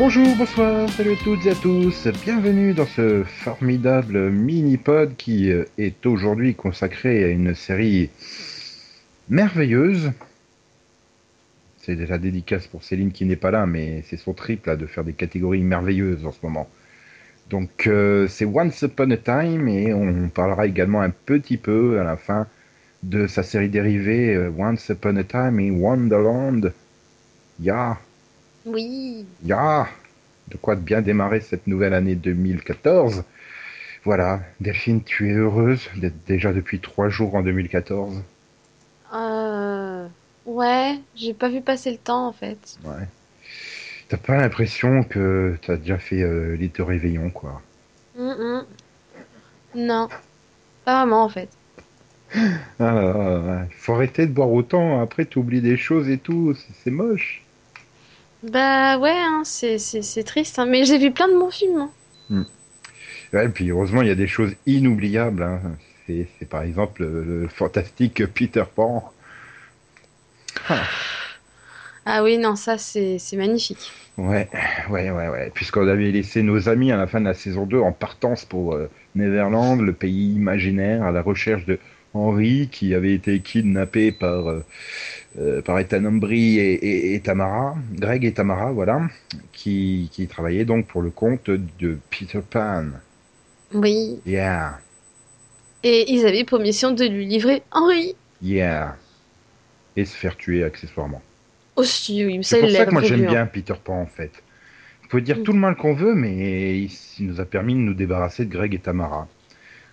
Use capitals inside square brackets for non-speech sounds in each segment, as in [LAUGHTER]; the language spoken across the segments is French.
Bonjour, bonsoir, salut à toutes et à tous, bienvenue dans ce formidable mini-pod qui euh, est aujourd'hui consacré à une série merveilleuse. C'est la dédicace pour Céline qui n'est pas là, mais c'est son triple là, de faire des catégories merveilleuses en ce moment. Donc euh, c'est Once Upon a Time et on parlera également un petit peu à la fin de sa série dérivée euh, Once Upon a Time in Wonderland. Ya, Oui. ya, de quoi de bien démarrer cette nouvelle année 2014. Voilà, Delphine, tu es heureuse d'être déjà depuis trois jours en 2014 Euh... Ouais, j'ai pas vu passer le temps en fait. Ouais. T'as pas l'impression que t'as déjà fait euh, les deux réveillons, quoi? Hum, hum. Non, pas vraiment en fait. Ah, là là, faut arrêter de boire autant, après t'oublies des choses et tout, c'est moche. Bah ouais, hein, c'est triste, hein, mais j'ai vu plein de bons films. hein. Ouais, et puis heureusement, il y a des choses inoubliables. C'est par exemple le, le fantastique Peter Pan. Ah oui, non, ça c'est c'est magnifique. Ouais, ouais, ouais, ouais. Puisqu'on avait laissé nos amis à la fin de la saison 2 en partance pour euh, Neverland, le pays imaginaire, à la recherche de Henry, qui avait été kidnappé par, euh, euh, par Ethan Embry et, et- et Tamara, Greg et Tamara, voilà, qui, qui travaillaient donc pour le compte de Peter Pan. Oui. Yeah, Et ils avaient pour mission de lui livrer Henri. yeah. Et se faire tuer accessoirement. Aussi, oui, C'est pour ça que moi j'aime hein. bien Peter Pan en fait. On peut dire Mm. tout le mal qu'on veut, mais il, il nous a permis de nous débarrasser de Greg et Tamara.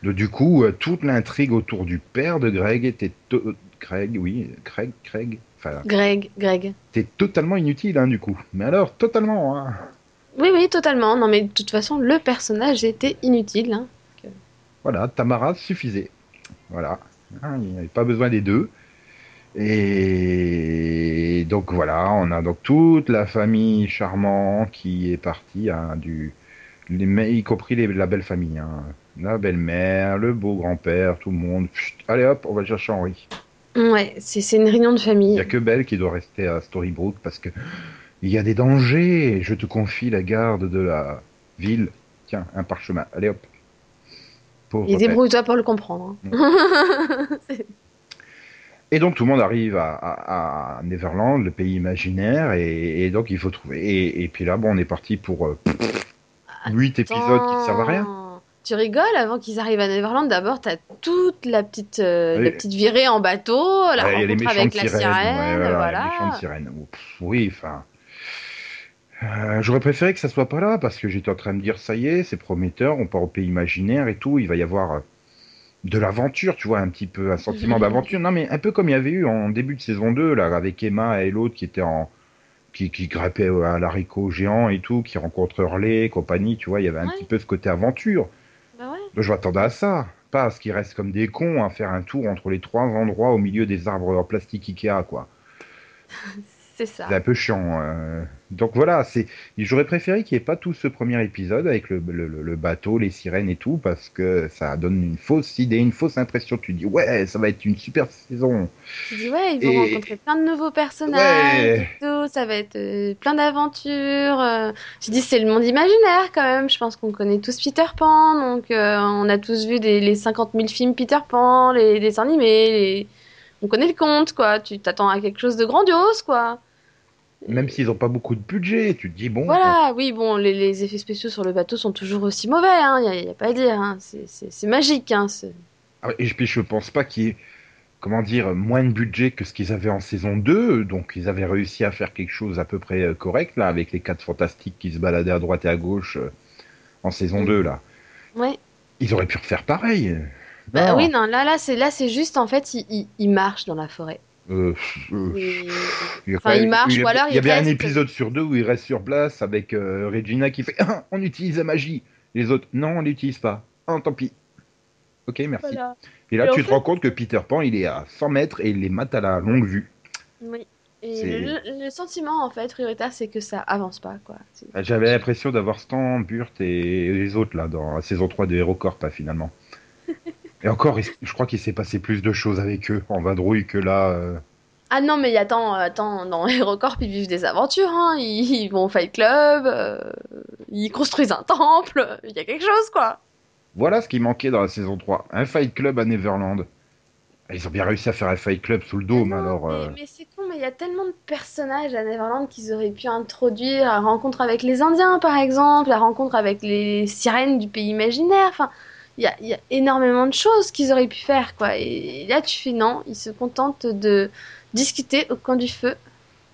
Du coup, euh, toute l'intrigue autour du père de Greg était to- Greg, oui, Craig, Craig, enfin, Greg, Greg. était totalement inutile hein, du coup. Mais alors totalement. Hein. Oui, oui, totalement. Non, mais de toute façon, le personnage était inutile. Hein. Voilà, Tamara suffisait. Voilà, Hein, il n'y avait pas besoin des deux. Et donc voilà, on a donc toute la famille charmante qui est partie, hein, du, y compris les- la belle famille, hein. La belle-mère, le beau grand-père, tout le monde. Allez hop, on va chercher Henri. Ouais, c'est c'est une réunion de Il famille. n'y a que Belle qui doit rester à Storybrooke parce que il y a des dangers. Je te confie la garde de la ville. Tiens, un parchemin. Allez hop. Pauvre Et débrouille-toi pour le comprendre. hein. [LAUGHS] Et donc tout le monde arrive à, à- à Neverland, le pays imaginaire, et, et donc il faut trouver. Et, et puis là, bon, on est parti pour euh, 8 épisodes qui ne servent à rien. Tu rigoles avant qu'ils arrivent à Neverland? D'abord, t'as toute la petite, euh, Oui. la petite virée en bateau, la Ouais, rencontre avec la sirène, ouais, voilà, pff, oui, enfin. euh, J'aurais préféré que ça soit pas là parce que j'étais en train de dire ça y est, c'est prometteur, on part au pays imaginaire et tout, il va y avoir euh, de l'aventure, tu vois, un petit peu, un sentiment [LAUGHS] d'aventure. Non, mais un peu comme il y avait eu en début de saison 2, là, avec Emma et l'autre qui était en. qui, qui grimpait à l'haricot géant et tout, qui rencontre Hurley et compagnie, tu vois, il y avait un Ouais. petit peu ce côté aventure. Je m'attendais à ça. Pas à ce qu'ils restent comme des cons à faire un tour entre les trois endroits au milieu des arbres en plastique Ikea, quoi. [LAUGHS] C'est ça. C'est un peu chiant. euh. Donc voilà, c'est. J'aurais préféré qu'il n'y ait pas tout ce premier épisode avec le, le- bateau, les sirènes et tout, parce que ça donne une fausse idée, une fausse impression. Tu dis ouais, ça va être une super saison. Tu dis ouais, ils vont Et- rencontrer plein de nouveaux personnages Ouais. et tout, ça va être euh, plein d'aventures. euh. Tu dis c'est le monde imaginaire quand même. Je pense qu'on connaît tous Peter Pan, donc euh, on a tous vu des, les 50 000 films Peter Pan, les dessins animés, les... on connaît le conte quoi. Tu t'attends à quelque chose de grandiose quoi. Même s'ils n'ont pas beaucoup de budget, tu te dis bon. Voilà, oui, bon, les, les effets spéciaux sur le bateau sont toujours aussi mauvais, hein, y a, y a pas à dire, hein, c'est- magique, hein, c'est- Ah, Et puis je pense pas qu'il y ait, comment dire, moins de budget que ce qu'ils avaient en saison 2. Donc ils avaient réussi à faire quelque chose à peu près euh, correct, là, avec les quatre fantastiques qui se baladaient à droite et à gauche euh, en saison Mm. 2, là. ouais. Ils auraient pu refaire pareil. Bah Non. oui, non, là, là, c'est là, c'est juste en fait, il, il, il marche dans la forêt. Euh, euh, Et- il Enfin, marche, ou alors Il y a bien un épisode sur deux où il reste sur place avec euh, Regina qui fait Ah, On utilise la magie. Les autres, non, on l'utilise pas. Ah, tant pis. Ok, merci. Voilà. Et là, Et tu te fait- rends compte que Peter Pan, il est à 100 mètres et il les mate à la longue vue. Oui. Et le, le sentiment en fait prioritaire, c'est que ça avance pas, quoi. Ah, J'avais l'impression d'avoir Stan, Burt et les autres là dans la saison 3 de HeroCorp finalement. [LAUGHS] et encore, je crois qu'il s'est passé plus de choses avec eux en vadrouille que là. euh, Ah non, mais attends, attends, dans HeroCorp, ils vivent des aventures, hein. Ils, ils vont au Fight Club, euh, ils construisent un temple, il y a quelque chose, quoi. Voilà ce qui manquait dans la saison 3. Un Fight Club à Neverland. Ils ont bien réussi à faire un Fight Club sous le dôme, Ah non, alors... mais, euh, mais c'est con, mais il y a tellement de personnages à Neverland qu'ils auraient pu introduire. La rencontre avec les Indiens, par exemple, la rencontre avec les sirènes du pays imaginaire. Enfin, il y a, il y a énormément de choses qu'ils auraient pu faire, quoi. Et là, tu fais non, ils se contentent de discuter au coin du feu.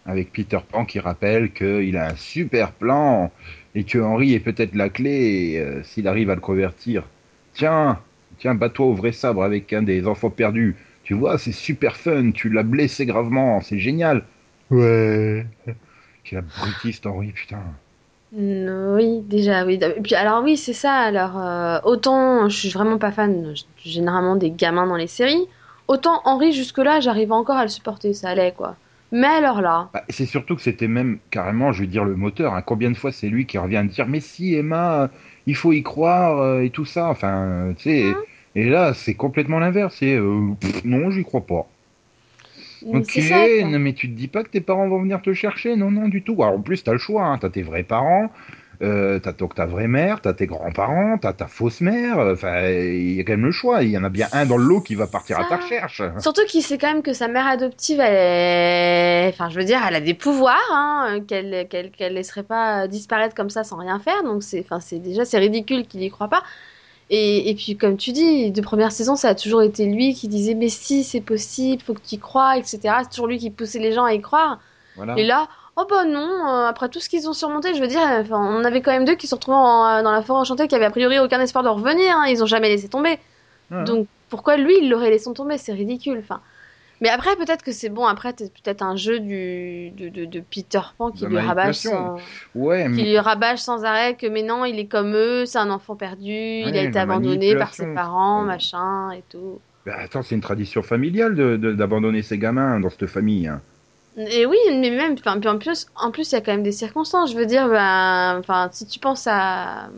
avec Peter Pan qui rappelle qu'il a un super plan et que Henry est peut-être la clé euh, s'il arrive à le convertir. Tiens, tiens, bats-toi au vrai sabre avec un des enfants perdus. Tu vois, c'est super fun, tu l'as blessé gravement, c'est génial. Ouais. Quel abrutiste Henry, putain. Oui, déjà, oui. Et puis, alors oui, c'est ça. Alors, euh, autant je suis vraiment pas fan généralement des gamins dans les séries, autant Henri, jusque-là, j'arrive encore à le supporter, ça allait, quoi. Mais alors là, Bah, c'est surtout que c'était même carrément, je veux dire, le moteur. hein. Combien de fois c'est lui qui revient dire Mais si, Emma, il faut y croire euh, et tout ça. Enfin, euh, tu sais. Et là, c'est complètement l'inverse. C'est euh, non, j'y crois pas. Ok, ça, non, mais tu te dis pas que tes parents vont venir te chercher, non, non, du tout. Alors, en plus, t'as le choix, hein. T'as tes vrais parents, euh, t'as donc ta vraie mère, t'as tes grands-parents, t'as ta fausse mère. Enfin, il y a quand même le choix. Il y en a bien un dans le lot qui va partir à ta recherche. Surtout qu'il sait quand même que sa mère adoptive, elle est... Enfin, je veux dire, elle a des pouvoirs, hein, qu'elle qu'elle qu'elle laisserait pas disparaître comme ça sans rien faire. Donc, c'est enfin, c'est déjà, c'est ridicule qu'il y croit pas. Et, et puis, comme tu dis, de première saison, ça a toujours été lui qui disait, mais si, c'est possible, faut que tu y crois, etc. C'est toujours lui qui poussait les gens à y croire. Voilà. Et là, oh bah non, euh, après tout ce qu'ils ont surmonté, je veux dire, enfin, on avait quand même deux qui se retrouvent en- dans la forêt enchantée qui avaient a priori aucun espoir de revenir, hein, ils ont jamais laissé tomber. Donc pourquoi lui, il l'aurait laissé tomber? C'est ridicule. Enfin, mais après, peut-être que c'est bon. Après, c'est peut-être un jeu du, de, de, de Peter Pan qui De lui rabâche sans, Ouais, qui lui rabâche sans arrêt que mais non, il est comme eux, c'est un enfant perdu, il a été abandonné par ses parents, Ouais. machin et tout. bah, attends, c'est une tradition familiale d'abandonner ses gamins dans cette famille. hein. Et oui, mais même, en plus, en plus, il y a quand même des circonstances. Je veux dire, ben, enfin, si tu penses à,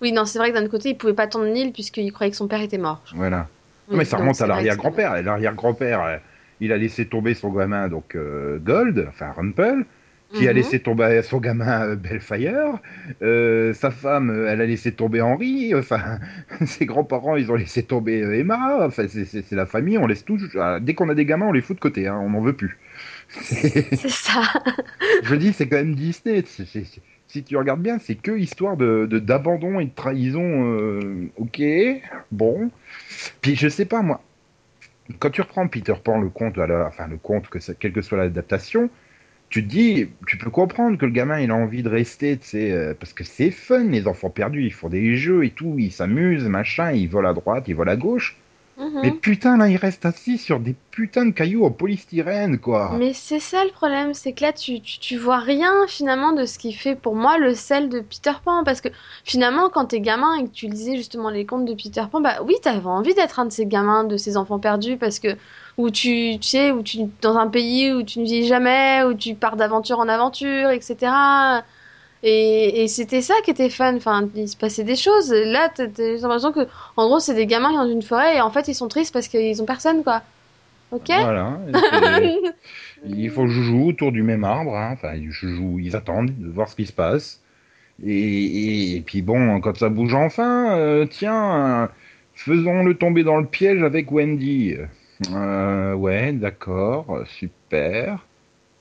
oui, non, c'est vrai que d'un côté, il pouvait pas attendre Neil puisqu'il croyait que son père était mort. Voilà. Mais ça remonte à l'arrière-grand-père. L'arrière-grand-père, euh, il a laissé tomber son gamin, donc euh, Gold, enfin Rumpel, qui a Mhm. laissé tomber son gamin euh, Bellfire. Euh, sa femme, euh, elle a laissé tomber Henri. Enfin, [LAUGHS] ses grands-parents, ils ont laissé tomber euh, Emma. Enfin, c'est- la famille, on laisse tout. euh, Dès qu'on a des gamins, on les fout de côté, hein, on n'en veut plus. C'est- [LAUGHS] ça. Je dis, c'est quand même Disney. si tu regardes bien, c'est que histoire de de- d'abandon et de trahison. euh, ok, bon. Puis je sais pas moi. Quand tu reprends Peter Pan le conte, enfin le conte que quelle que soit l'adaptation, tu te dis, tu peux comprendre que le gamin il a envie de rester, euh, parce que c'est fun les enfants perdus, ils font des jeux et tout, ils s'amusent, machin, ils volent à droite, ils volent à gauche. Mhm. Mais putain là, ils restent assis sur des putains de cailloux en polystyrène quoi. Mais c'est ça le problème, c'est que là tu, tu, tu vois rien finalement de ce qui fait pour moi le sel de Peter Pan. Parce que finalement, quand t'es gamin et que tu lisais justement les contes de Peter Pan, bah oui, t'avais envie d'être un de ces gamins, de ces enfants perdus, parce que où tu, tu sais, où tu dans un pays où tu ne vis jamais, où tu pars d'aventure en aventure, etc. Et, et c'était ça qui était fun. Enfin, il se passait des choses. Là, t'as l'impression que, en gros, c'est des gamins qui sont dans une forêt et en fait, ils sont tristes parce qu'ils ont personne, quoi. Ok? Voilà. [LAUGHS] Ils font joujou autour du même arbre, hein. enfin ils joujou, ils attendent de voir ce qui se passe. Et, et- et puis bon, quand ça bouge enfin, euh, tiens, faisons-le tomber dans le piège avec Wendy. Euh, ouais, d'accord, super.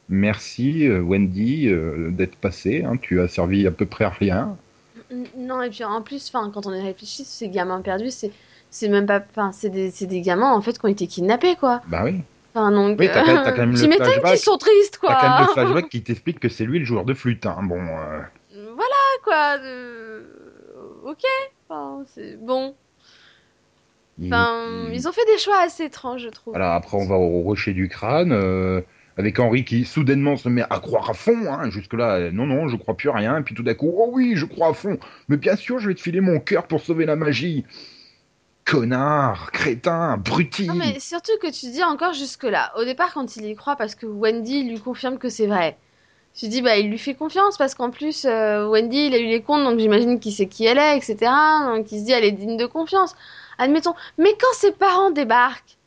Merci euh, Wendy euh, d'être passée, hein. tu as servi à peu près à rien. Non, et puis en plus, quand on y réfléchit, ces gamins perdus, c'est c'est même pas, enfin, c'est des, c'est des gamins en fait qui ont été kidnappés, quoi. Bah oui. Enfin, donc, Oui, t'as quand même- t'as quand même [LAUGHS] tu le m'étonnes flashback. qu'ils sont tristes, quoi. T'as quand même le [LAUGHS] flashback qui t'explique que c'est lui le joueur de flûte. Hein. Bon, euh, Voilà, quoi. euh, Ok. Enfin, c'est bon. Enfin, il- ils ont fait des choix assez étranges, je trouve. Alors après, on va au rocher du crâne, euh, avec Henri qui soudainement se met à croire à fond. Hein. Jusque-là, non, non, je crois plus à rien. Puis tout d'un coup, oh oui, je crois à fond. Mais bien sûr, je vais te filer mon cœur pour sauver la magie. Connard, crétin, bruti. Non, mais surtout que tu dis encore jusque-là. Au départ, quand il y croit, parce que Wendy lui confirme que c'est vrai. Tu dis, bah, il lui fait confiance, parce qu'en plus, euh, Wendy, il a eu les comptes, donc j'imagine qu'il sait qui elle est, etc. Donc il se dit, elle est digne de confiance. Admettons. Mais quand ses parents débarquent,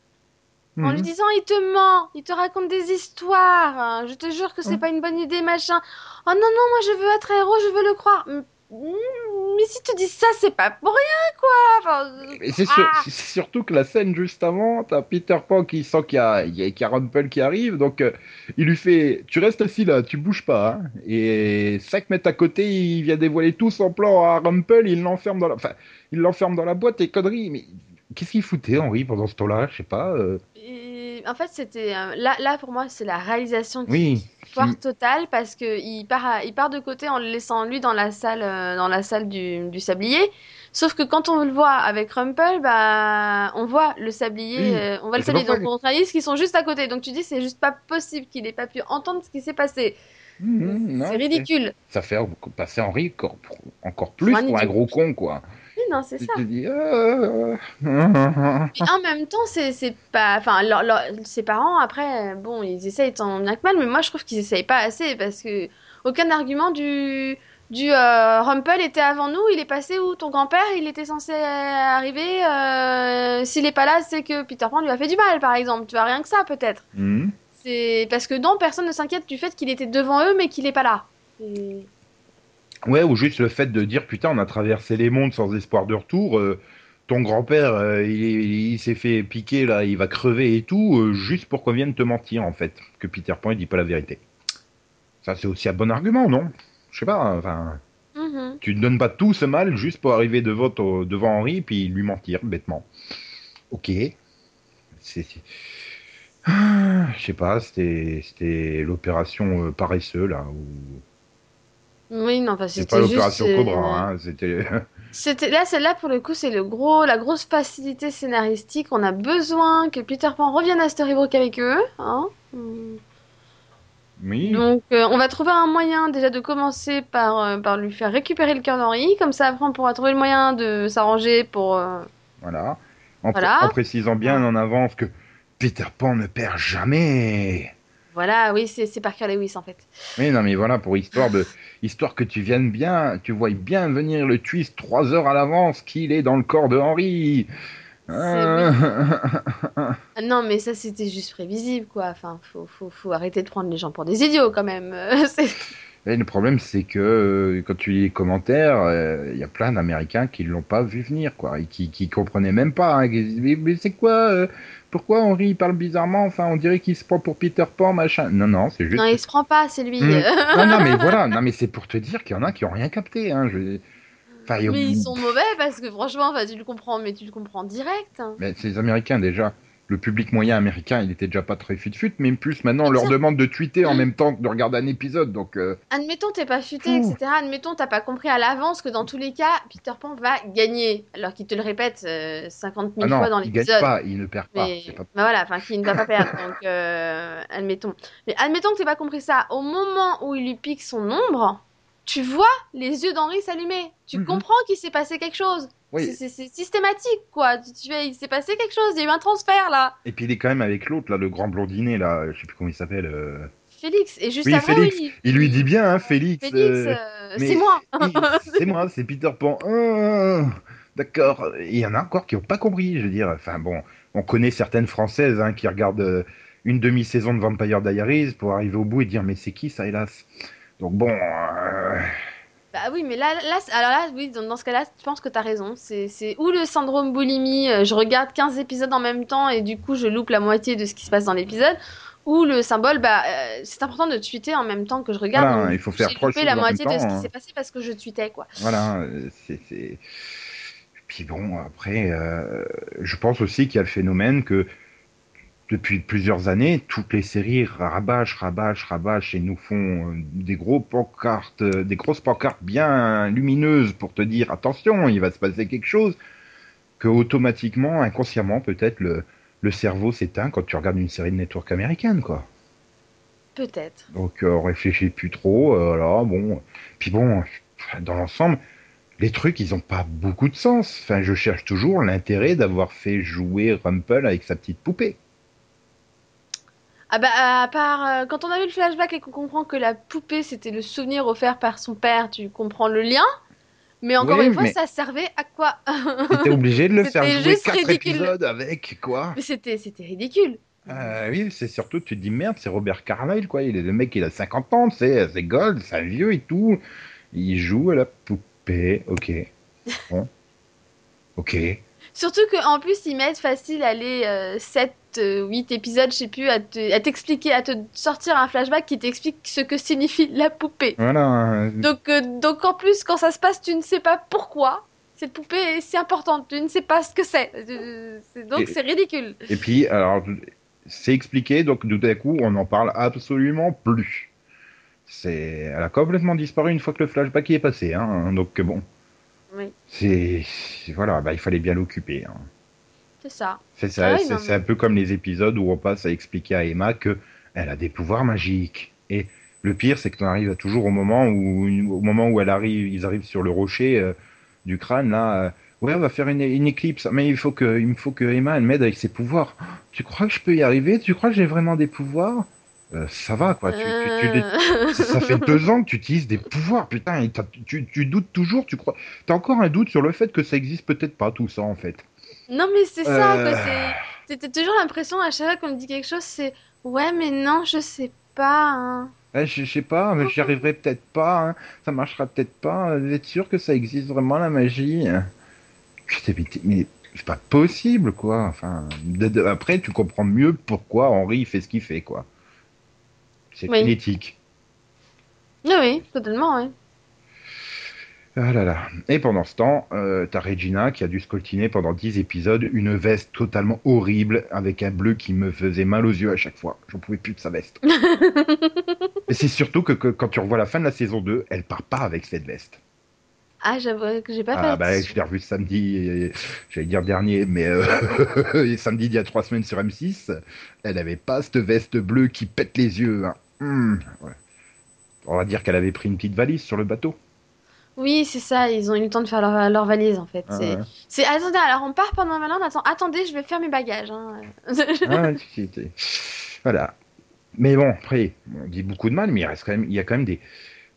en lui Mhm. disant il te ment, il te raconte des histoires, je te jure que c'est Mhm. pas une bonne idée, machin. Oh non, non, moi je veux être héros, je veux le croire. Mais si tu dis ça, c'est pas pour rien, quoi. Enfin, c'est sur- ah. c'est surtout que la scène juste avant, t'as Peter Pan qui sent qu'il y a, y a, Rumpel qui arrive, donc euh, il lui fait Tu restes assis là, tu bouges pas. hein. Et 5 mètres à côté, il vient dévoiler tout son plan à Rumpel, il l'enferme dans la, enfin, il l'enferme dans la boîte et conneries. Mais qu'est-ce qu'il foutait, Henri, pendant ce temps-là? Je sais pas. euh, Et en fait, c'était là, là pour moi, c'est la réalisation qui Oui. foire totale parce que il part, à- il part de côté en le laissant lui dans la salle, euh, dans la salle du, du sablier. Sauf que quand on le voit avec Rumpel, bah, on voit le sablier, euh, on voit Et le sablier, donc on réalise qu'ils sont juste à côté. Donc tu dis, c'est juste pas possible qu'il ait pas pu entendre ce qui s'est passé. Mhm, non, c'est ridicule. Ça fait passer Henri encore, encore plus Pour un pour un idiot. gros con, quoi. Non, c'est Tu ça. euh, euh, Et en même temps, c'est c'est pas. Enfin, leur- leur- ses parents, après, bon, ils essayent tant bien que mal, mais moi je trouve qu'ils essayent pas assez parce que aucun argument du. Du euh, Rumpel était avant nous, il est passé où Ton grand-père, il était censé arriver. euh, S'il est pas là, c'est que Peter Pan lui a fait du mal, par exemple. Tu vois, rien que ça, peut-être. Mhm. C'est parce que non, personne ne s'inquiète du fait qu'il était devant eux, mais qu'il est pas là. Et- Ouais, ou juste le fait de dire putain, on a traversé les mondes sans espoir de retour. euh, ton grand-père, euh, il, est- il s'est fait piquer là, il va crever et tout, euh, juste pour qu'on vienne te mentir en fait, que Peter Pan il dit pas la vérité. Ça c'est aussi un bon argument, non? Je sais pas. Enfin, Mhm. tu ne donnes pas tout ce mal juste pour arriver devant, ton- devant Henri puis lui mentir bêtement. Ok. C'est. Ah, Je sais pas, c'était l'opération paresseux là. Ou... Oui, non, C'est pas l'opération euh, Cobra, hein, c'était. [LAUGHS] C'était là, celle-là pour le coup, c'est le gros, la grosse facilité scénaristique. On a besoin que Peter Pan revienne à Storybrooke avec eux. Hein. Oui. Donc, euh, on va trouver un moyen déjà de commencer par, euh, par lui faire récupérer le cœur d'Henri. Comme ça, après, on pourra trouver le moyen de s'arranger pour. euh, Voilà. En, Voilà. en précisant bien en avance que Peter Pan ne perd jamais. Voilà, oui, c'est Parker Lewis en fait. Oui, non, mais voilà, pour histoire de, histoire que tu viennes bien, tu vois bien venir le twist trois heures à l'avance qu'il est dans le corps de Henri. Ah. [LAUGHS] Non, mais ça, c'était juste prévisible, quoi. Enfin, faut, faut, faut arrêter de prendre les gens pour des idiots quand même. [LAUGHS] Et le problème, c'est que euh, quand tu lis les commentaires, euh, il y a plein d'Américains qui ne l'ont pas vu venir, quoi, et qui, qui comprenaient même pas. hein, qui disent, mais mais c'est quoi euh, Pourquoi Henri il parle bizarrement Enfin, on dirait qu'il se prend pour Peter Pan, machin. Non, non, c'est juste. non, il se prend pas, c'est lui. Mm. [LAUGHS] non, non, mais voilà, non, mais c'est pour te dire qu'il y en a qui ont rien capté. Hein. Je... Enfin, Mais ils sont mauvais parce que franchement, enfin, tu le comprends, mais tu le comprends direct. hein. Mais c'est les Américains déjà. Le public moyen américain, il était déjà pas très fut-fut, mais plus maintenant on leur demande de tweeter en même temps que de regarder un épisode. Donc, euh, Admettons, t'es pas futé, Ouh. etc. Admettons, t'as pas compris à l'avance que dans tous les cas, Peter Pan va gagner. Alors qu'il te le répète euh, 50 000 ah non, fois dans il gagne l'épisode. pas, il ne perd pas. Mais pas- bah voilà, enfin, qu'il ne va pas perdre. [LAUGHS] Donc, euh, admettons. Mais admettons que t'aies pas compris ça. Au moment où il lui pique son ombre, tu vois les yeux d'Henri s'allumer. Tu Mhm. comprends qu'il s'est passé quelque chose. Oui. C'est- systématique, quoi. Tu, tu il s'est passé quelque chose. Il y a eu un transfert là. Et puis il est quand même avec l'autre, là, le grand blondinet, là, je sais plus comment il s'appelle. euh, Félix. Et juste Oui, avant, Félix. oui, Il lui dit bien, hein, Félix. Félix, euh, euh, c'est moi. c'est moi, c'est Peter Pan. Ah, D'accord. Il y en a encore qui n'ont pas compris, je veux dire. Enfin bon, on connaît certaines Françaises hein, qui regardent une demi-saison de Vampire Diaries pour arriver au bout et dire mais c'est qui ça, hélas? Donc bon, euh, Bah oui, mais là, là alors là, oui, dans, dans ce cas-là, je pense que t'as raison. C'est, c'est ou le syndrome boulimie, euh, je regarde 15 épisodes en même temps et du coup je loupe la moitié de ce qui se passe dans l'épisode, ou le symbole, bah euh, c'est important de tweeter en même temps que je regarde. Voilà, donc, il faut faire trois choses la en même moitié de ce temps, qui hein. s'est passé parce que je tweetais, quoi. voilà, c'est. c'est- Puis bon, après, euh, je pense aussi qu'il y a le phénomène que depuis plusieurs années, toutes les séries rabâchent, rabâchent, rabâchent et nous font euh, des gros pancartes, euh, des grosses pancartes bien lumineuses pour te dire attention, il va se passer quelque chose, que automatiquement, inconsciemment, peut-être le, le cerveau s'éteint quand tu regardes une série de network américaine, quoi. Peut-être. Donc euh, on réfléchit plus trop, euh, bon. Puis bon, dans l'ensemble, les trucs, ils ont pas beaucoup de sens. Enfin, je cherche toujours l'intérêt d'avoir fait jouer Rumpel avec sa petite poupée. Ah bah à part euh, quand on a vu le flashback et qu'on comprend que la poupée c'était le souvenir offert par son père, tu comprends le lien. Mais encore Oui, une fois, mais- ça servait à quoi? [LAUGHS] T'étais obligé de le faire jouer juste quatre ridicule. épisodes avec, quoi. Mais c'était c'était ridicule. Euh, oui, c'est surtout, tu te dis merde, c'est Robert Carlyle, quoi. Il est le mec, il a 50 ans, c'est c'est gold, c'est un vieux et tout. Il joue à la poupée, ok. [LAUGHS] Bon. Ok. Surtout qu'en plus, ils mettent facile, aller 7, 8 épisodes, je sais plus, à te- à t'expliquer, à, te sortir un flashback qui t'explique ce que signifie la poupée. Voilà. Donc, euh, donc en plus, quand ça se passe, tu ne sais pas pourquoi. Cette poupée est si importante, tu ne sais pas ce que c'est. Euh, c'est- Donc c'est ridicule. Et puis, alors, c'est expliqué, donc tout à coup, on n'en parle absolument plus. C'est, elle a complètement disparu une fois que le flashback y est passé, hein. Donc bon, Oui, c'est, voilà, bah il fallait bien l'occuper. Hein. C'est ça. C'est ça, Ah c'est un peu comme les épisodes où on passe à expliquer à Emma que elle a des pouvoirs magiques. Et le pire, c'est que tu arrives toujours au moment où, au moment où elle arrive, ils arrivent sur le rocher euh, du crâne là. euh, ouais, on va faire une, une éclipse, mais il faut que, il faut que Emma elle m'aide avec ses pouvoirs. Tu crois que je peux y arriver? Tu crois que j'ai vraiment des pouvoirs? Euh, Ça va quoi. Tu, tu- tu- Euh, ça fait deux ans que tu utilises des pouvoirs, putain. et tu doutes toujours. Tu crois T'as encore un doute sur le fait que ça existe peut-être pas tout ça en fait. Non, mais c'est ça, Euh. quoi. C'était toujours l'impression, à chaque fois qu'on me dit quelque chose, c'est ouais, mais non, je sais pas. hein. Je, je sais pas, mais j'y arriverai peut-être pas, hein. ça marchera peut-être pas. Vous êtes sûr que ça existe vraiment la magie? Putain, mais, c'est pas possible, quoi. Enfin, de- de- après, tu comprends mieux pourquoi Henri fait ce qu'il fait, quoi. C'est Oui. Oui, oui, totalement, oui. Ah là là. Et pendant ce temps, euh, t'as Regina qui a dû scoltiner pendant 10 épisodes une veste totalement horrible avec un bleu qui me faisait mal aux yeux à chaque fois. J'en pouvais plus de sa veste. [LAUGHS] Et c'est surtout que, que quand tu revois la fin de la saison 2, elle part pas avec cette veste. Ah, j'avoue que j'ai pas Ah fait. bah je l'ai revu samedi, j'allais dire dernier, mais euh, [LAUGHS] et samedi d'il y a trois semaines sur M6, elle avait pas cette veste bleue qui pète les yeux. hein. Hmm, ouais. On va dire qu'elle avait pris une petite valise sur le bateau. Oui, c'est ça, ils ont eu le temps de faire leur, leur valise, en fait. Ah, c'est... ouais. c'est attendez, alors on part pendant maintenant, attends, attendez, je vais faire mes bagages. hein. Ah. Voilà. Mais bon, après, on dit beaucoup de mal, mais il reste quand même, il y a quand même des,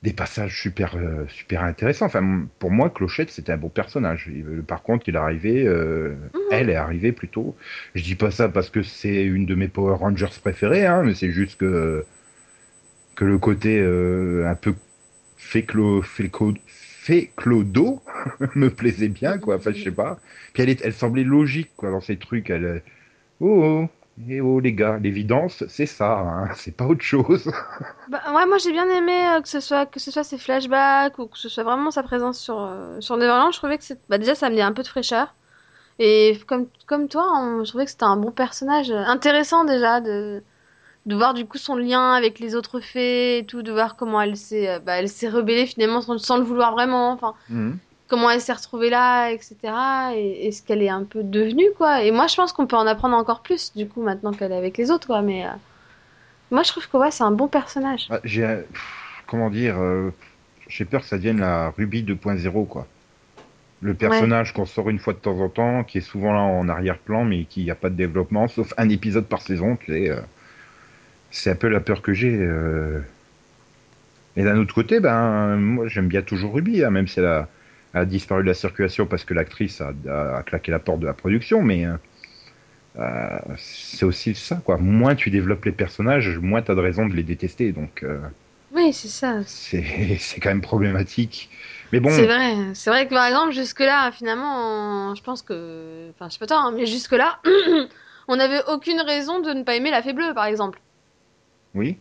des passages super, euh, super intéressants. Enfin, pour moi, Clochette, c'était un beau personnage. Il- euh, Par contre, il est arrivé, euh, Mhm. elle est arrivée plutôt. Je dis pas ça parce que c'est une de mes Power Rangers préférées, hein, mais c'est juste que, que le côté euh, un peu féclo, féclo, féclodo [LAUGHS] me plaisait bien, quoi. Enfin, je sais pas. Puis elle, elle semblait logique, quoi, dans ces trucs. Euh, oh, oh, eh oh, les gars, l'évidence, c'est ça, hein, [LAUGHS] c'est pas autre chose. [LAUGHS] Bah, ouais, moi j'ai bien aimé euh, que ce soit que ce soit ses flashbacks ou que ce soit vraiment sa présence sur euh, sur Neverland. Je trouvais que bah, déjà ça amenait un peu de fraîcheur. Et comme comme toi, je trouvais que c'était un bon personnage, euh, intéressant déjà de de voir du coup son lien avec les autres fées et tout, de voir comment elle s'est euh, bah, elle s'est rebellée finalement sans, sans le vouloir vraiment. Enfin, comment elle s'est retrouvée là, etc. Et, et ce qu'elle est un peu devenue, quoi. Et moi, je pense qu'on peut en apprendre encore plus, du coup, maintenant qu'elle est avec les autres, quoi. Mais euh, moi, je trouve que ouais, c'est un bon personnage. Ah, J'ai, comment dire, euh, j'ai peur que ça devienne la Ruby 2.0, quoi. Le personnage qu'on sort une fois de temps en temps, qui est souvent là en arrière-plan, mais qui n'a pas de développement, sauf un épisode par saison, tu sais. euh, c'est un peu la peur que j'ai. euh. Et d'un autre côté, ben, moi, j'aime bien toujours Ruby, hein, même si elle a, a disparu de la circulation parce que l'actrice a, claqué la porte de la production, mais euh, euh, c'est aussi ça, quoi. Moins tu développes les personnages, moins tu as de raison de les détester, donc euh, Oui, c'est ça. c'est [LAUGHS] c'est quand même problématique. Mais bon, C'est vrai. C'est vrai que par exemple, jusque-là, finalement, on- je pense que. Enfin, je sais pas toi, hein, mais jusque-là, [CLEARS THROAT] on n'avait aucune raison de ne pas aimer la fée bleue, par exemple. Oui,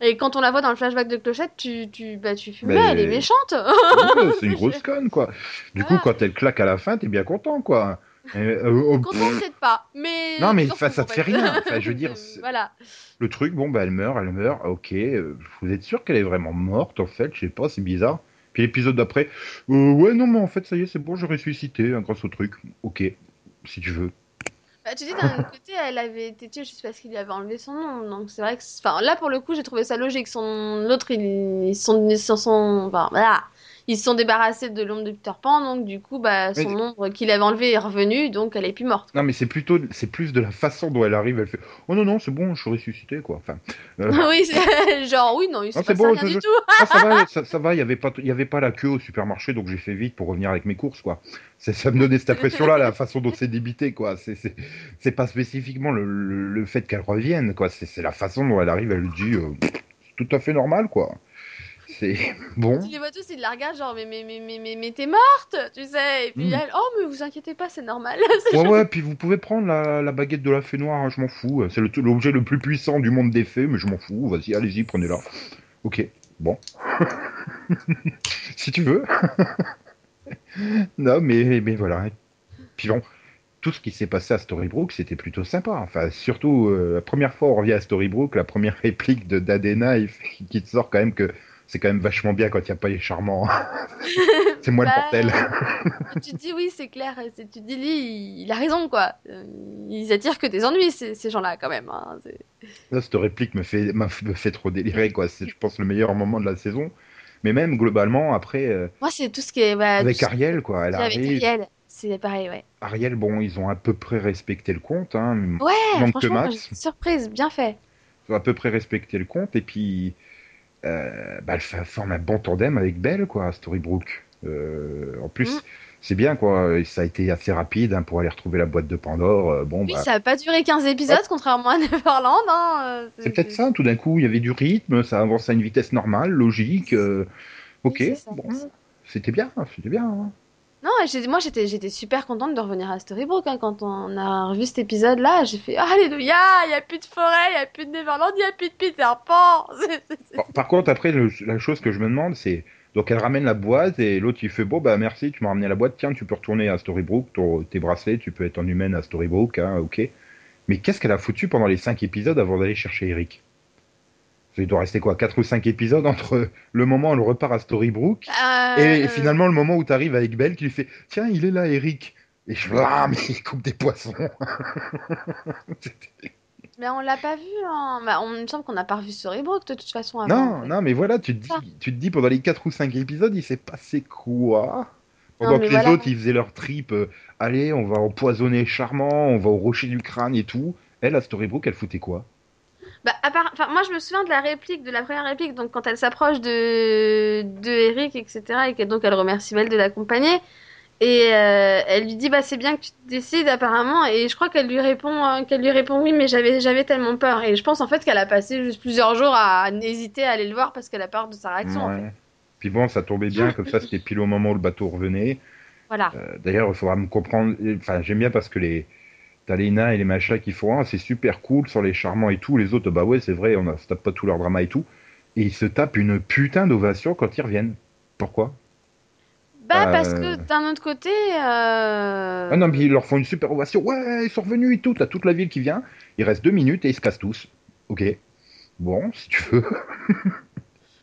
Et quand on la voit dans le flashback de Clochette, tu, tu, bah, tu fumes, Mais- elle est méchante. [LAUGHS] C'est une grosse conne, quoi. Du coup, quand elle claque à la fin, t'es bien content, quoi. Euh, oh, Content peut-être pas, mais. Non, mais ça en te fait rien. Enfin, je veux dire, [LAUGHS] voilà. Le truc, bon, bah, elle meurt, elle meurt, ok. euh, vous êtes sûr qu'elle est vraiment morte, en fait? Je sais pas, c'est bizarre. Puis l'épisode d'après, euh, ouais, non, mais en fait, ça y est, c'est bon, j'ai ressuscité hein, grâce au truc. Ok, si tu veux. Bah, tu dis, d'un côté, elle avait été tuée juste parce qu'il avait enlevé son nom. Donc c'est vrai que. Enfin, là, pour le coup, j'ai trouvé ça logique. Son... L'autre, sont. Ils sont... sont- Enfin, voilà. Ils se sont débarrassés de l'ombre de Peter Pan, donc du coup, bah, son Mais- ombre qu'il avait enlevé est revenu, donc elle est plus morte. Non, mais c'est plutôt, c'est plus de la façon dont elle arrive. Elle fait, oh non non, c'est bon, je suis ressuscité quoi. Enfin, euh, [LAUGHS] oui, c'est- [LAUGHS] genre oui, non, il se Non, c'est passe bon, rien je- du je- tout. ah, ça va, [LAUGHS] ça, ça va. Il y avait pas, il y avait pas la queue au supermarché, donc j'ai fait vite pour revenir avec mes courses quoi. Ça me donnait cette impression-là, la façon dont c'est débité quoi. C'est, c'est, c'est pas spécifiquement le, le, le fait qu'elle revienne quoi. C'est, la façon dont elle arrive. Elle dit, euh, c'est tout à fait normal quoi. C'est [LAUGHS] bon. Tu les vois tous, ils la regardent genre mais mais mais mais mais, t'es morte, tu sais. Et puis Mm. elle, oh mais vous inquiétez pas, c'est normal. [LAUGHS] Ouais, ouais, puis vous pouvez prendre la, la baguette de la fée noire, hein, je m'en fous. C'est le- l'objet le plus puissant du monde des fées, mais je m'en fous. Vas-y, allez-y, prenez-la. Ok, bon. [LAUGHS] si tu veux. non, mais, mais voilà. Puis bon, tout ce qui s'est passé à Storybrooke, c'était plutôt sympa. Enfin, surtout, euh, la première fois on revient à Storybrooke, la première réplique de d'Adena qui te sort quand même que c'est quand même vachement bien quand il n'y a pas les charmants. [LAUGHS] c'est moi Bah, le bordel. tu te dis oui, c'est clair. Tu te dis lui, il, a raison quoi. Euh, Ils attirent que des ennuis ces, ces gens-là quand même. hein. Là, cette réplique me fait, me fait trop délirer, quoi. C'est, je pense, le meilleur moment de la saison. Mais même, globalement, après, euh, Moi c'est tout ce qui est bah, avec Ariel, quoi. Elle avec arrive. Ariel, c'est pareil ouais. Ariel, bon, ils ont à peu près respecté le compte, hein. Ouais, manque que franchement, j'étais surprise, bien fait. Ils ont à peu près respecté le compte. Et puis, euh, bah, elle forme un bon tandem avec Belle, quoi, à Storybrooke. Euh, en plus, Mm. c'est bien, quoi. Ça a été assez rapide hein, pour aller retrouver la boîte de Pandore. Euh, bon, Oui, bah, ça a pas duré 15 épisodes, contrairement à [LAUGHS] Neverland. Hein. c'est peut-être ça, tout d'un coup, il y avait du rythme, ça avance à une vitesse normale, logique. ok, bon, c'était bien, c'était bien. hein. Non, moi j'étais super contente de revenir à Storybrooke hein, quand on a revu cet épisode là. J'ai fait Alléluia, il y a plus de forêt, il y a plus de Neverland, il y a plus de Peter Pan. [LAUGHS] Par contre, après, la chose que je me demande, c'est. Donc, elle ramène la boîte et l'autre, il fait Bon, bah merci, tu m'as ramené la boîte, tiens, tu peux retourner à Storybrooke, ton- tes bracelets, tu peux être en humaine à Storybrooke, hein, ok. Mais qu'est-ce qu'elle a foutu pendant les 5 épisodes avant d'aller chercher Eric? Il doit rester quoi 4 ou 5 épisodes entre le moment où elle repart à Storybrooke Euh, et finalement le moment où tu arrives avec Belle qui lui fait Tiens, il est là, Eric. Et je fais Ah, mais il coupe des poissons. [LAUGHS] Mais on l'a pas vu. Hein. Bah, on, il me semble qu'on n'a pas revu Storybrooke de toute façon avant. Non, non, mais voilà, tu te dis, tu te dis pendant les 4 ou 5 épisodes, il s'est passé quoi? Pendant Non, que les voilà. autres, ils faisaient leur trip, euh, allez, on va empoisonner Charmant, on va au rocher du crâne et tout. Elle, à Storybrooke, elle foutait quoi? Bah, à part- enfin, moi je me souviens de la réplique, de la première réplique, donc quand elle s'approche de, de Eric, etc. Et que donc elle remercie Belle de l'accompagner. Et euh, elle lui dit bah c'est bien que tu te décides apparemment et je crois qu'elle lui répond euh, qu'elle lui répond oui mais j'avais j'avais tellement peur et je pense en fait qu'elle a passé juste plusieurs jours à hésiter à aller le voir parce qu'elle a peur de sa réaction en fait. Ouais. Puis bon, ça tombait bien, comme ça, c'était pile au moment où le bateau revenait. Voilà. Euh, D'ailleurs, il faudra me comprendre. Enfin, j'aime bien parce que les. T'as les nains et les machins qui font, ah, c'est super cool sur les charmants et tout. Les autres, bah ouais, c'est vrai, on ne se tape pas tout leur drama et tout. Et ils se tapent une putain d'ovation quand ils reviennent. Pourquoi? Bah Euh. parce que d'un autre côté euh... Ah non, mais ils leur font une super ovation. Ouais, ils sont revenus et tout. T'as toute la ville qui vient. Il reste deux minutes et ils se cassent tous. Ok. Bon, si tu veux. [LAUGHS]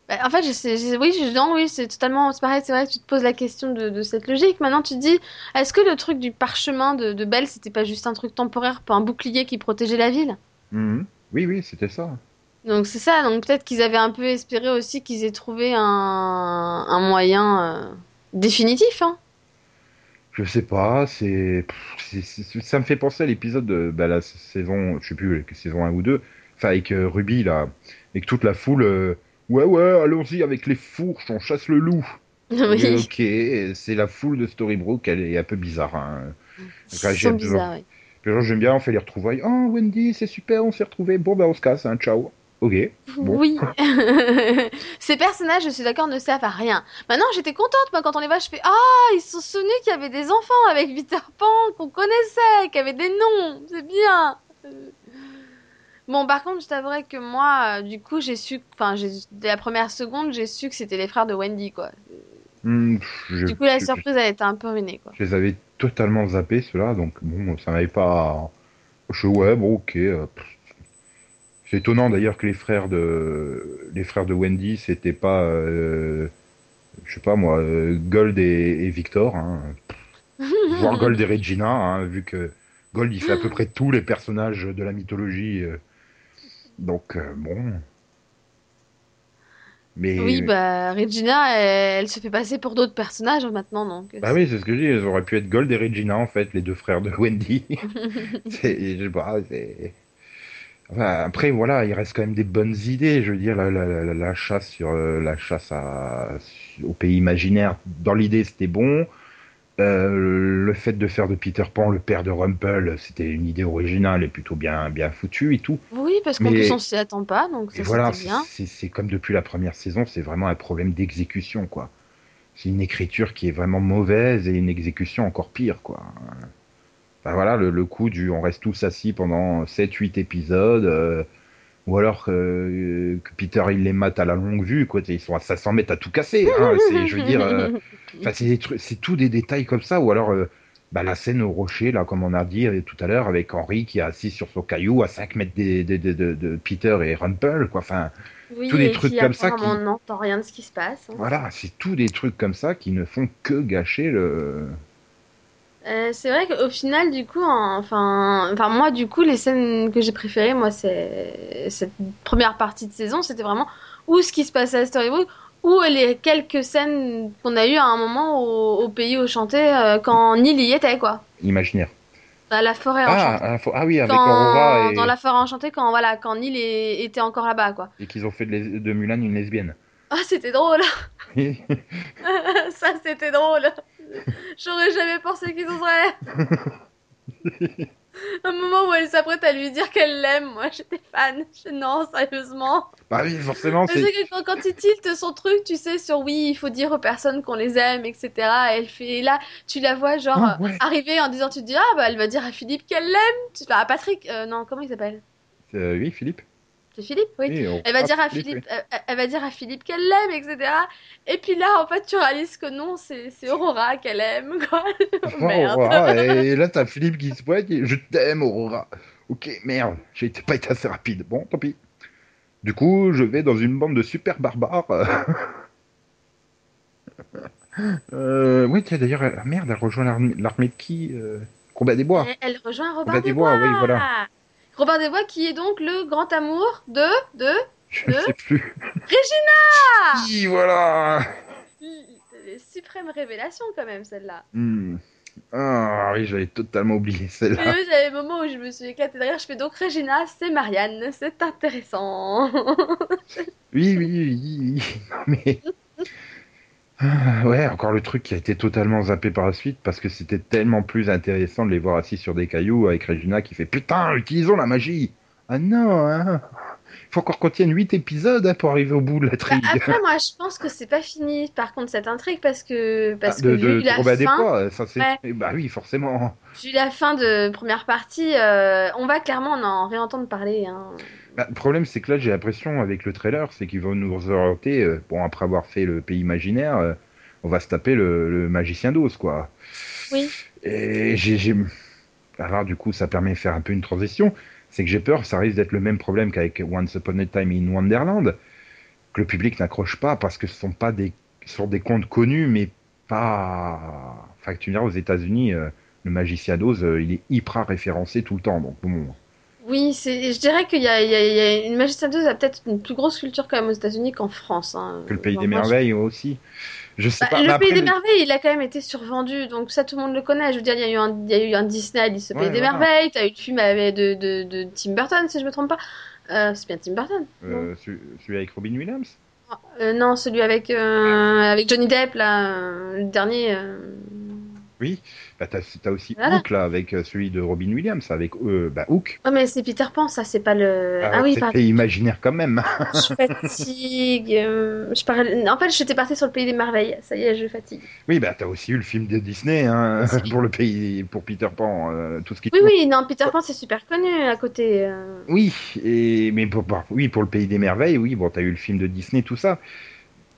Bah, en fait, je sais, je- oui, je, non, oui, c'est totalement, c'est pareil, c'est vrai que tu te poses la question de, de cette logique. Maintenant, tu te dis, est-ce que le truc du parchemin de, de Belle, c'était pas juste un truc temporaire, pas un bouclier qui protégeait la ville? Mhm. Oui, oui, c'était ça. Donc c'est ça, donc peut-être qu'ils avaient un peu espéré aussi qu'ils aient trouvé un, un moyen euh, définitif, hein. Je sais pas, c'est, pff, c'est- c'est- ça me fait penser à l'épisode de bah, la saison, je sais plus, saison 1 ou 2, enfin avec euh, Ruby là, et que toute la foule, euh, ouais ouais, allons-y avec les fourches, on chasse le loup. [LAUGHS] Oui, Et ok, c'est la foule de Storybrooke, elle est un peu bizarre. Hein. j'aime- bizarres, oui. Les gens j'aime bien, on fait les retrouvailles. Oh Wendy, c'est super, on s'est retrouvés. Bon ben on se casse, hein, ciao. Ok. Bon. Oui. [LAUGHS] Ces personnages, je suis d'accord, ne servent à rien. Maintenant, j'étais contente, moi, quand on les voit, je fais Ah, ils se sont souvenus qu'il y avait des enfants avec Peter Pan qu'on connaissait, qui avaient des noms. C'est bien. Bon, par contre, je t'avouerai que moi, euh, du coup, j'ai su, enfin, dès la première seconde, j'ai su que c'était les frères de Wendy, quoi. Hmm, je, Du coup, la je- surprise, elle était un peu ruinée, quoi. je les avais totalement zappés ceux-là, donc bon, ça m'avait pas. Je ouais, bon, ok. euh. C'est étonnant d'ailleurs que les frères de les frères de Wendy, c'était pas, euh, je sais pas moi, Gold et, et Victor, hein. [LAUGHS] voire Gold et Regina, hein, vu que Gold il fait à peu près tous les personnages de la mythologie. euh. Donc euh, bon. Mais Oui, bah Regina, elle, elle se fait passer pour d'autres personnages maintenant, donc. bah oui, c'est ce que je dis. Ils auraient pu être Gold et Regina en fait, les deux frères de Wendy. [LAUGHS] c'est, je sais pas, c'est. Enfin, après voilà, il reste quand même des bonnes idées. Je veux dire, la, la, la, la chasse sur euh, la chasse à, au pays imaginaire. Dans l'idée, c'était bon. Euh, le fait de faire de Peter Pan le père de Rumple, c'était une idée originale et plutôt bien bien foutue et tout. Oui, parce qu'en plus on s'y attend pas, donc ça voilà, c'est comme depuis la première saison, c'est vraiment un problème d'exécution, quoi. C'est une écriture qui est vraiment mauvaise et une exécution encore pire, quoi. Enfin, voilà, le, le coup du on reste tous assis pendant 7-8 épisodes, euh, ou alors euh, que Peter il les mate à la longue vue, quoi. Ils sont à 500 mètres à tout casser, hein. [LAUGHS] C'est, je veux dire, euh, c'est des tout des détails comme ça, ou alors euh, bah, la scène au rocher, là, comme on a dit euh, tout à l'heure, avec Henry qui est assis sur son caillou à 5 mètres des- des- des- de, de Peter et Rumple, quoi. Enfin, Oui, tous et trucs qui comme ça qui- n'entend rien de ce qui se passe. hein. voilà, c'est tout des trucs comme ça qui ne font que gâcher le. Euh, c'est vrai qu'au final, du coup, en- enfin, enfin, moi, du coup, les scènes que j'ai préférées, moi, c'est cette première partie de saison, c'était vraiment ou ce qui se passait à Storybrooke, ou les quelques scènes qu'on a eues à un moment au, au pays au chanté euh, quand Neil y était, quoi. Imaginaire. À la forêt Ah, enchantée. ah, ah oui, avec Quand- Aurora et, Dans la forêt enchantée, quand, voilà, quand Neil est- était encore là-bas, quoi. et qu'ils ont fait de, les- de Mulan une lesbienne. Ah, c'était drôle. [LAUGHS] Ça, c'était drôle. J'aurais jamais pensé qu'ils oseraient. [LAUGHS] Un moment où elle s'apprête à lui dire qu'elle l'aime, moi j'étais fan. Je... Non, sérieusement. bah oui, forcément, sais que quand, quand il tilte son truc, tu sais, sur oui, il faut dire aux personnes qu'on les aime, etc. Elle fait, et là, tu la vois genre Ah, ouais. euh, arriver en disant, tu te dis, ah bah elle va dire à Philippe qu'elle l'aime. Tu... Enfin, à Patrick, euh, non, comment il s'appelle? Euh, oui, Philippe. C'est Philippe, oui. Elle va dire à Philippe, Philippe, euh, elle va dire à Philippe qu'elle l'aime, etc. Et puis là, en fait, tu réalises que non, c'est Aurora qu'elle aime, [LAUGHS] quoi. [LAUGHS] Oh, merde. Aurora, et là, t'as Philippe qui se pointe. et Je t'aime, Aurora. Ok, merde, j'ai pas été assez rapide. Bon, tant pis. Du coup, je vais dans une bande de super barbares. [LAUGHS] euh, oui, tiens, d'ailleurs, elle- merde, elle rejoint l'armée de qui euh, Combat des Bois. Et Elle rejoint Robin Robin des des Bois, Bois. oui, voilà. Robin des Bois qui est donc le grand amour de de Je de sais plus. Regina. [LAUGHS] Oui, voilà. Suprêmes révélations quand même celle-là. Hmm. Ah oui, j'avais totalement oublié Mais celle-là. oui, j'avais un moment où je me suis éclatée derrière. Je fais donc Regina, c'est Marianne, c'est intéressant. [LAUGHS] Oui, oui, oui, oui. Non, mais. Ah, ouais, encore le truc qui a été totalement zappé par la suite parce que c'était tellement plus intéressant de les voir assis sur des cailloux avec Regina qui fait Putain, utilisons la magie Ah non, hein Il faut encore qu'on tienne 8 épisodes hein, pour arriver au bout de la Bah, trigue. après, moi, je pense que c'est pas fini. Par contre, cette intrigue parce que parce Ah, que de, vu de la fin, ça. Ouais. Eh Bah oui, forcément. vu la fin de première partie, euh, on va clairement en réentendre parler. Hein. Bah, le problème, c'est que là, j'ai l'impression, avec le trailer, c'est qu'ils vont nous orienter. euh, bon, après avoir fait le pays imaginaire, euh, on va se taper le, le magicien d'Oz, quoi. Oui. Et j'ai. Alors, du coup, ça permet de faire un peu une transition. C'est que j'ai peur, ça risque d'être le même problème qu'avec Once Upon a Time in Wonderland, que le public n'accroche pas parce que ce sont pas des, ce sont des contes connus, mais pas. Enfin, tu me diras, aux États-Unis, euh, le magicien d'Oz, il est hyper référencé tout le temps. Donc, bon. Oui, je dirais qu'il y a, y y une Magicien 2 a peut-être une plus grosse culture quand même aux États-Unis qu'en France. hein. Que le pays des je- merveilles aussi. Je sais Bah, pas. le après, pays des le- merveilles, il a quand même été survendu, donc ça tout le monde le connaît. Je veux dire, il y a eu un, il y a eu un Disney Alice au pays Ouais, des voilà. merveilles, t'as eu le film avec de, de, de Tim Burton, si je me trompe pas. Euh, c'est bien Tim Burton. Euh, celui, avec Robin Williams? Euh, non, celui avec, euh, avec Johnny Depp, là, le dernier. Oui. Bah, t'as, t'as aussi Voilà. Hook, là, avec euh, celui de Robin Williams, avec euh, bah, Hook. Oh, mais c'est Peter Pan, ça, c'est pas le. Ah, Ah oui, pardon. imaginaire quand même. Je fatigue. euh, Je parle... En fait, j'étais partie sur le pays des merveilles. Ça y est, je fatigue. oui, bah, t'as aussi eu le film de Disney, hein, [LAUGHS] pour le pays, pour Peter Pan, euh, tout ce qui Oui, oui, non, Peter Pan, c'est super connu à côté. Oui, et, mais pour, pour- oui, pour le pays des merveilles, oui, bon, t'as eu le film de Disney, tout ça.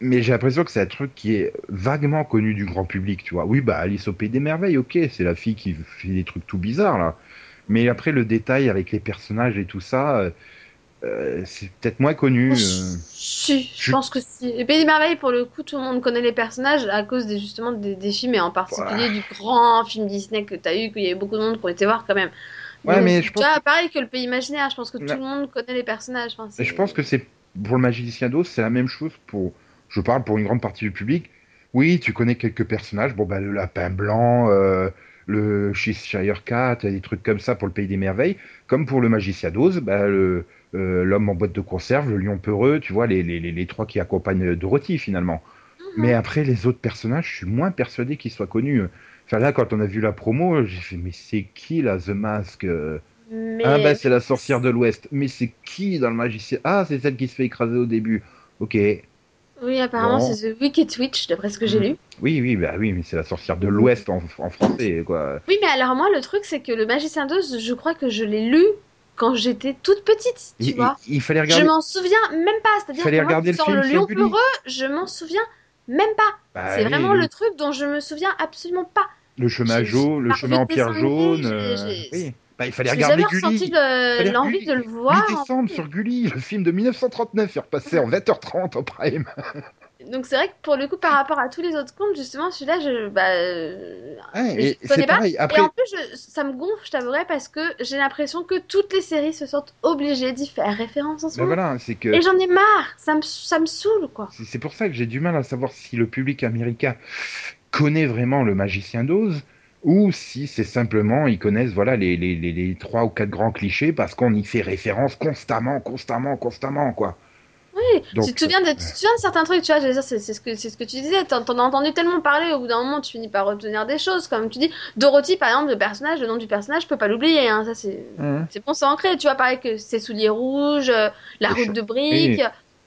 Mais j'ai l'impression que c'est un truc qui est vaguement connu du grand public, tu vois. Oui, bah, Alice au pays des merveilles, ok, c'est la fille qui fait des trucs tout bizarres, là. Mais après, le détail avec les personnages et tout ça, euh, euh, c'est peut-être moins connu. Euh. Je je- pense que si. Le Pays des Merveilles, pour le coup, tout le monde connaît les personnages à cause des, justement des, des films et en particulier du grand film Disney que tu as eu, qu'il y a eu beaucoup de monde qui ont été voir quand même. Ouais, mais je tu pense vois, pareil que le Pays Imaginaire, je pense que tout le monde connaît les personnages. Enfin, je pense que c'est pour le magicien d'Oz, c'est la même chose pour, je parle pour une grande partie du public. Oui, tu connais quelques personnages, bon bah le lapin blanc, euh, le Cheshire Cat, des trucs comme ça pour le Pays des Merveilles, comme pour le magicien d'Oz, bah, le, euh, l'homme en boîte de conserve, le lion peureux, tu vois, les, les, les, trois qui accompagnent Dorothy finalement. Mhm. Mais après, les autres personnages, je suis moins persuadé qu'ils soient connus. Enfin là, quand on a vu la promo, j'ai fait, mais c'est qui là, The Mask Ah bah c'est la sorcière de l'Ouest. Mais c'est qui dans le magicien? Ah, c'est celle qui se fait écraser au début. Ok. Oui, apparemment c'est The Wicked Witch, d'après ce que j'ai mhm. lu. Oui, oui, bah oui, mais c'est la sorcière de l'Ouest en, en, français, quoi. Oui, mais alors moi, le truc, c'est que le magicien d'Oz, je crois que je l'ai lu quand j'étais toute petite, tu il, vois. Il, fallait regarder. Je m'en souviens même pas. C'est-à-dire que regarder le, le lion peureux, je m'en souviens même pas. Bah c'est vraiment le... truc dont je me souviens absolument pas. Le chemin jaune, le chemin en pierre jaune. Euh, oui. Bah, il fallait regarder Gulli. J'ai senti l'envie de le voir. 8 décembre sur Gulli, le film de 1939 est repassé en 20h30 en prime. [LAUGHS] donc c'est vrai que pour le coup, par rapport à tous les autres contes, justement, celui-là, je, bah, ouais, je connais pas. Après... Et en plus, ça me gonfle, je t'avouerai, parce que j'ai l'impression que toutes les séries se sentent obligées d'y faire référence en ce moment. Voilà, que... Et j'en ai marre, ça me, ça me saoule, quoi. C'est pour ça que j'ai du mal à savoir si le public américain connaît vraiment le magicien d'Oz ou si c'est simplement ils connaissent voilà les, les, les, les, trois ou quatre grands clichés parce qu'on y fait référence constamment, constamment, constamment, quoi. Oui, tu, te souviens de, tu te souviens de certains trucs, tu vois, c'est ce, que, ce que tu disais, t'en as entendu tellement parler, au bout d'un moment, tu finis par retenir des choses, comme tu dis, Dorothy, par exemple, le personnage, le nom du personnage, je peux pas l'oublier, hein, ça c'est mmh. bon, c'est ancré, tu vois, pareil que ses souliers rouges, euh, la route de briques,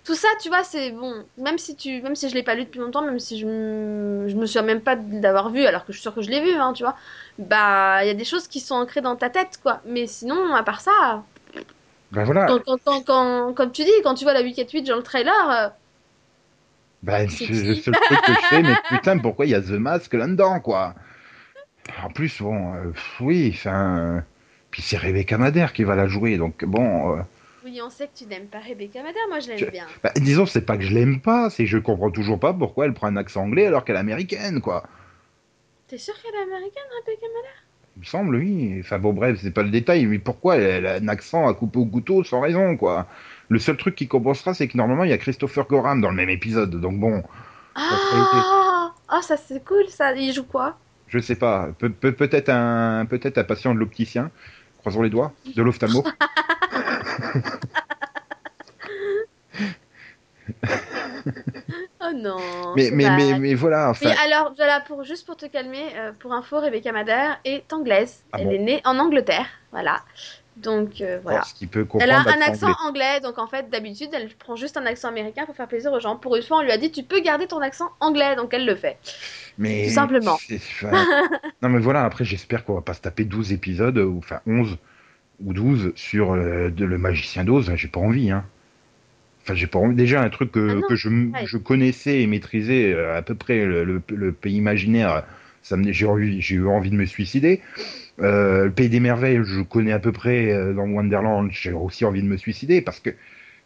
tout ça, tu vois, c'est bon, même si tu, même si je l'ai pas lu depuis longtemps, même si je, je me souviens même pas d'avoir vu, alors que je suis sûre que je l'ai vu, hein, tu vois, bah, il y a des choses qui sont ancrées dans ta tête, quoi, mais sinon, à part ça... Ben voilà. Quand, quand, comme tu dis, quand tu vois la Wicked Witch dans le trailer. Euh, ben, c'est le seul truc que je fais, mais [LAUGHS] putain, pourquoi il y a The Mask là-dedans, quoi? En plus, bon, euh, oui, enfin. Puis c'est Rebecca Madère qui va la jouer, donc bon. Euh, oui, on sait que tu n'aimes pas Rebecca Madère, moi je l'aime bien. Ben, disons, c'est pas que je l'aime pas, c'est que je comprends toujours pas pourquoi elle prend un accent anglais alors qu'elle est américaine, quoi. T'es sûr qu'elle est américaine, Rebecca Madère? Il me semble, oui. Enfin bon, bref, c'est pas le détail, mais pourquoi elle a un accent à couper au couteau sans raison, quoi. Le seul truc qui compensera, c'est que normalement, il y a Christopher Gorham dans le même épisode, donc bon. Ah, ah ça c'est cool, ça. Il joue quoi? Je sais pas. peut-être un, peut-être un patient de l'opticien. Croisons les doigts. De l'ophtalmo. [LAUGHS] [LAUGHS] Oh non. Mais, mais, mais, voilà. Enfin... alors, voilà, pour, juste pour te calmer, euh, pour info, Rebecca Madère est anglaise. Ah elle est née en Angleterre. Voilà. Donc euh, voilà. qui peut elle a un accent anglais. donc en fait d'habitude elle prend juste un accent américain pour faire plaisir aux gens. Pour une fois on lui a dit tu peux garder ton accent anglais, donc elle le fait. Mais tout simplement. [LAUGHS] non mais voilà, après j'espère qu'on va pas se taper 12 épisodes, ou enfin 11 ou 12 sur euh, le magicien d'Oz, j'ai pas envie. Hein. Enfin, j'ai pas déjà un truc que, ah je, je, connaissais et maîtrisais euh, à peu près le, pays imaginaire. Ça j'ai envie, j'ai eu envie de me suicider. Euh, le pays des merveilles, je connais à peu près euh, dans Wonderland. J'ai aussi envie de me suicider parce que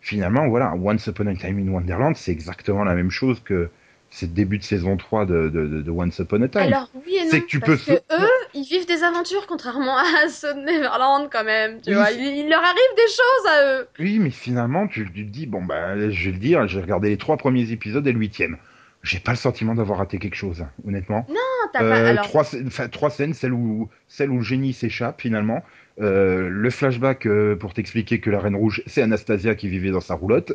finalement, voilà, Once Upon a Time in Wonderland, c'est exactement la même chose que c'est le début de saison 3 de, de, de, Once Upon a Time. Alors oui et non, que tu parce peux... que eux, ils vivent des aventures contrairement à [LAUGHS] ceux de Neverland quand même, tu vois. Il, leur arrive des choses à eux. Oui, mais finalement, tu, te dis, bon, bah, je vais le dire, j'ai regardé les trois premiers épisodes et le huitième. J'ai pas le sentiment d'avoir raté quelque chose, hein, honnêtement. Non, t'as pas. Euh, alors... Trois, trois scènes, celle où, celle où le génie s'échappe finalement. Euh, le flashback euh, pour t'expliquer que la Reine Rouge, c'est Anastasia qui vivait dans sa roulotte.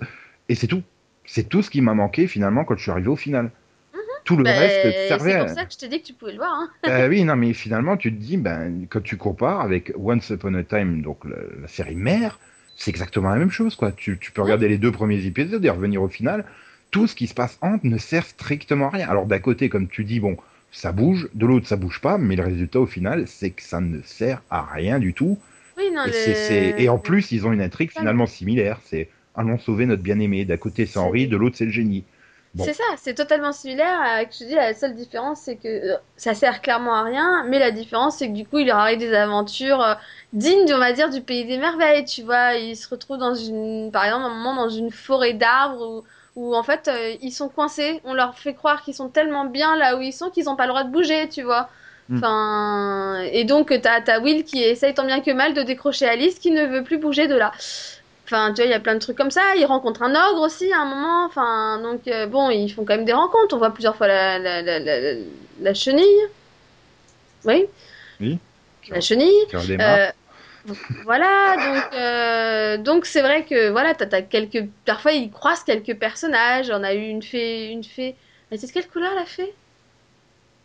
Et c'est tout. C'est tout ce qui m'a manqué finalement quand je suis arrivé au final. Mhm. Tout le ben, reste servait. C'est pour ça que je t'ai dit que tu pouvais le voir. Hein. Euh, [LAUGHS] oui, non, mais finalement, tu te dis, ben, quand tu compares avec Once Upon a Time, donc la, série mère, c'est exactement la même chose, quoi. Tu, tu peux regarder les deux premiers épisodes et revenir au final. Tout ce qui se passe entre ne sert strictement à rien. Alors d'un côté, comme tu dis, bon, ça bouge, de l'autre, ça bouge pas, mais le résultat au final, c'est que ça ne sert à rien du tout. Oui, non, et, et en plus, ils ont une intrigue finalement similaire. C'est allons sauver notre bien-aimé. D'un côté, c'est Henri, de l'autre, c'est le génie. C'est ça, c'est totalement similaire. À, je dis, la seule différence, c'est que euh, ça sert clairement à rien, mais la différence, c'est que du coup, il leur arrive des aventures euh, dignes, on va dire, du pays des merveilles. Tu vois, ils se retrouvent dans une, par exemple, un moment dans une forêt d'arbres où, où, en fait, euh, ils sont coincés. On leur fait croire qu'ils sont tellement bien là où ils sont qu'ils n'ont pas le droit de bouger, tu vois. Hmm. Enfin, et donc, t'as as Will qui essaye tant bien que mal de décrocher Alice qui ne veut plus bouger de là. Enfin, tu vois, il y a plein de trucs comme ça. Il rencontre un ogre aussi à un moment. Enfin, donc euh, bon, ils font quand même des rencontres. On voit plusieurs fois la, la, la, la, la chenille. Oui. Oui. La chenille. Euh, voilà, donc euh, donc c'est vrai que voilà, t'as, quelques parfois ils croisent quelques personnages. On a eu une fée, une fée. Était de quelle couleur la fée?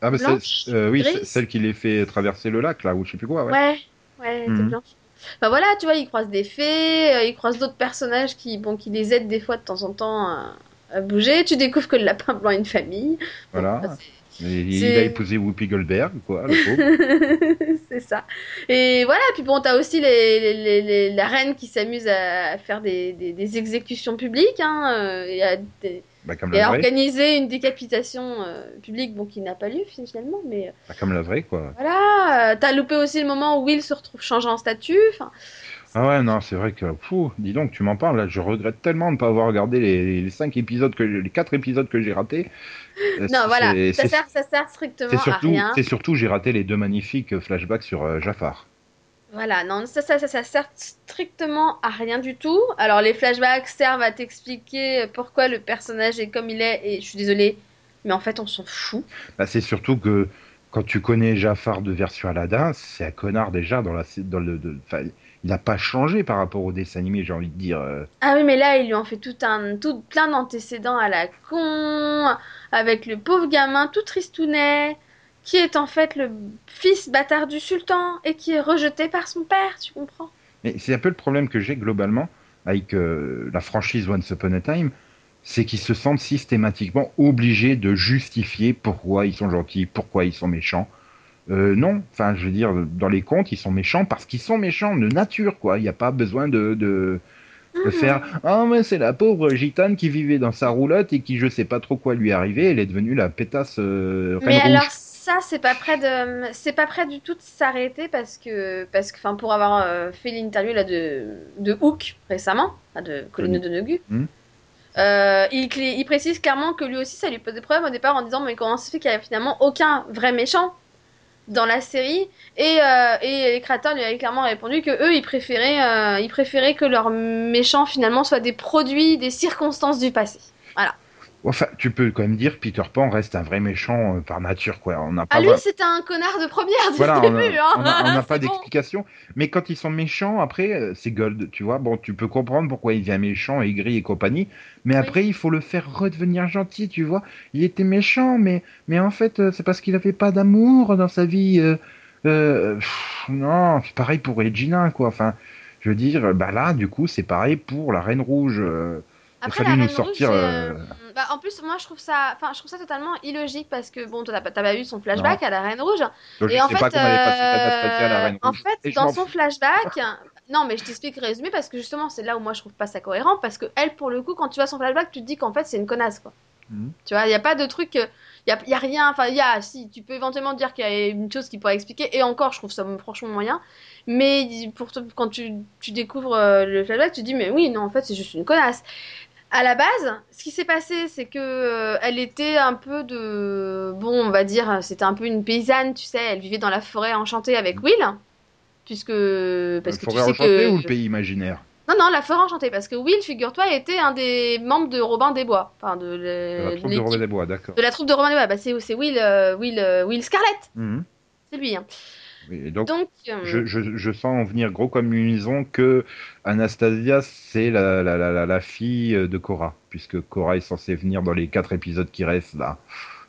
Ah, blanche, c'est, oui, c'est celle qui les fait traverser le lac, là, ou je sais plus quoi, ouais. Ouais, ouais, Mhm. blanche. Enfin voilà, tu vois, ils croisent des fées, euh, ils croisent d'autres personnages qui bon qui les aident des fois de temps en temps à, à bouger. Tu découvres que le lapin blanc a une famille. Voilà. il a épousé Whoopi Goldberg, quoi, le pauvre. [LAUGHS] c'est ça. Et voilà, puis bon, t'as aussi les, les, la reine qui s'amuse à, faire des, des, des exécutions publiques hein, euh, et, à, des- bah, comme et vraie. organiser une décapitation euh, publique, bon, qui n'a pas lieu finalement, mais euh, Bah, comme la vraie, quoi. voilà. euh, T'as loupé aussi le moment où Will se retrouve changé en. Enfin, Ah ouais, non, c'est vrai que, fou, dis donc, tu m'en parles, là, je regrette tellement de ne pas avoir regardé les, les cinq épisodes que, les quatre épisodes que j'ai ratés. Non, voilà, ça sert, ça sert strictement à rien. c'est surtout, j'ai raté les deux magnifiques flashbacks sur euh, Jafar. Voilà, non, ça, ça, ça, ça sert strictement à rien du tout. Alors, les flashbacks servent à t'expliquer pourquoi le personnage est comme il est, et je suis désolée, mais en fait, on s'en fout. Bah, c'est surtout que quand tu connais Jafar de version Aladdin, c'est un connard déjà dans la, dans le, de- il n'a pas changé par rapport au dessin animé, j'ai envie de dire. euh. Ah oui, mais là, ils lui ont fait tout un, tout plein d'antécédents à la con, avec le pauvre gamin tout tristounet, qui est en fait le fils bâtard du sultan, et qui est rejeté par son père, tu comprends? Mais c'est un peu le problème que j'ai globalement avec euh, la franchise Once Upon a Time, c'est qu'ils se sentent systématiquement obligés de justifier pourquoi ils sont gentils, pourquoi ils sont méchants. Euh, non, enfin, je veux dire, dans les contes, ils sont méchants parce qu'ils sont méchants de nature, quoi. Il n'y a pas besoin de, de, de Mhm. faire Ah, mais c'est la pauvre gitane qui vivait dans sa roulotte et qui, je sais pas trop quoi lui arrivé, elle est devenue la pétasse euh, reine Mais rouge. alors ça c'est pas près de c'est pas près du tout de s'arrêter parce que parce que enfin pour avoir euh, fait l'interview là de de Hook récemment de Colin Mhm. euh, il, précise clairement que lui aussi ça lui pose des problèmes au départ en disant mais comment ça se fait qu'il y a finalement aucun vrai méchant dans la série? Et, euh, et les créateurs lui avaient clairement répondu que eux ils préféraient euh, ils préféraient que leurs méchants finalement soient des produits des circonstances du passé. Enfin, tu peux quand même dire Peter Pan reste un vrai méchant euh, par nature, quoi. On n'a pas Ah lui c'était un connard de première dès Voilà, on a- début hein. on a- on n'a [LAUGHS] pas bon. d'explication. Mais quand ils sont méchants, après, euh, c'est gold, tu vois. Bon, tu peux comprendre pourquoi il devient méchant, aigri et compagnie. Mais Oui. après, il faut le faire redevenir gentil, tu vois. Il était méchant, mais, mais en fait, euh, c'est parce qu'il avait pas d'amour dans sa vie. euh, euh, pff, non, c'est pareil pour Regina, quoi. Enfin, je veux dire, bah là, du coup, c'est pareil pour la Reine Rouge. euh, il a Après, fallu la nous sortir. Rouge, bah, en plus, moi, je trouve ça, enfin, je trouve ça totalement illogique parce que bon, t'as pas, pas vu son flashback à la Reine Rouge. donc, je et en sais fait, pas comment elle est passée d'Anastasia à la euh, Reine en Rouge. fait, Et je dans son flashback, non, mais je t'explique résumé parce que justement, c'est là où moi je trouve pas ça cohérent parce que elle, pour le coup, quand tu vois son flashback, tu te dis qu'en fait, c'est une connasse, quoi. Mhm. Tu vois, il y a pas de truc, il y a, rien, enfin, il y a, si, tu peux éventuellement dire qu'il y a une chose qui pourrait expliquer, et encore, je trouve ça franchement moyen. Mais pour te- quand tu, tu découvres euh, le flashback, tu te dis, mais oui, non, en fait, c'est juste une connasse. À la base, ce qui s'est passé, c'est que euh, elle était un peu de, bon, on va dire, c'était un peu une paysanne, tu sais, elle vivait dans la forêt enchantée avec Will, puisque parce que Le tu forêt sais enchantée que ou le pays imaginaire? Non, non, la forêt enchantée, parce que Will, figure-toi, était un des membres de Robin des Bois, enfin de, le- La troupe de Robin des Bois, d'accord. de la troupe de Robin des Bois. Bah, c'est Will, euh, Will, euh, Will Scarlett, Mhm. c'est lui. hein. Et donc, Donc, euh, je, je, je sens en venir gros comme une maison que Anastasia, c'est la, la, la, la, la fille de Cora, puisque Cora est censée venir dans les quatre épisodes qui restent là.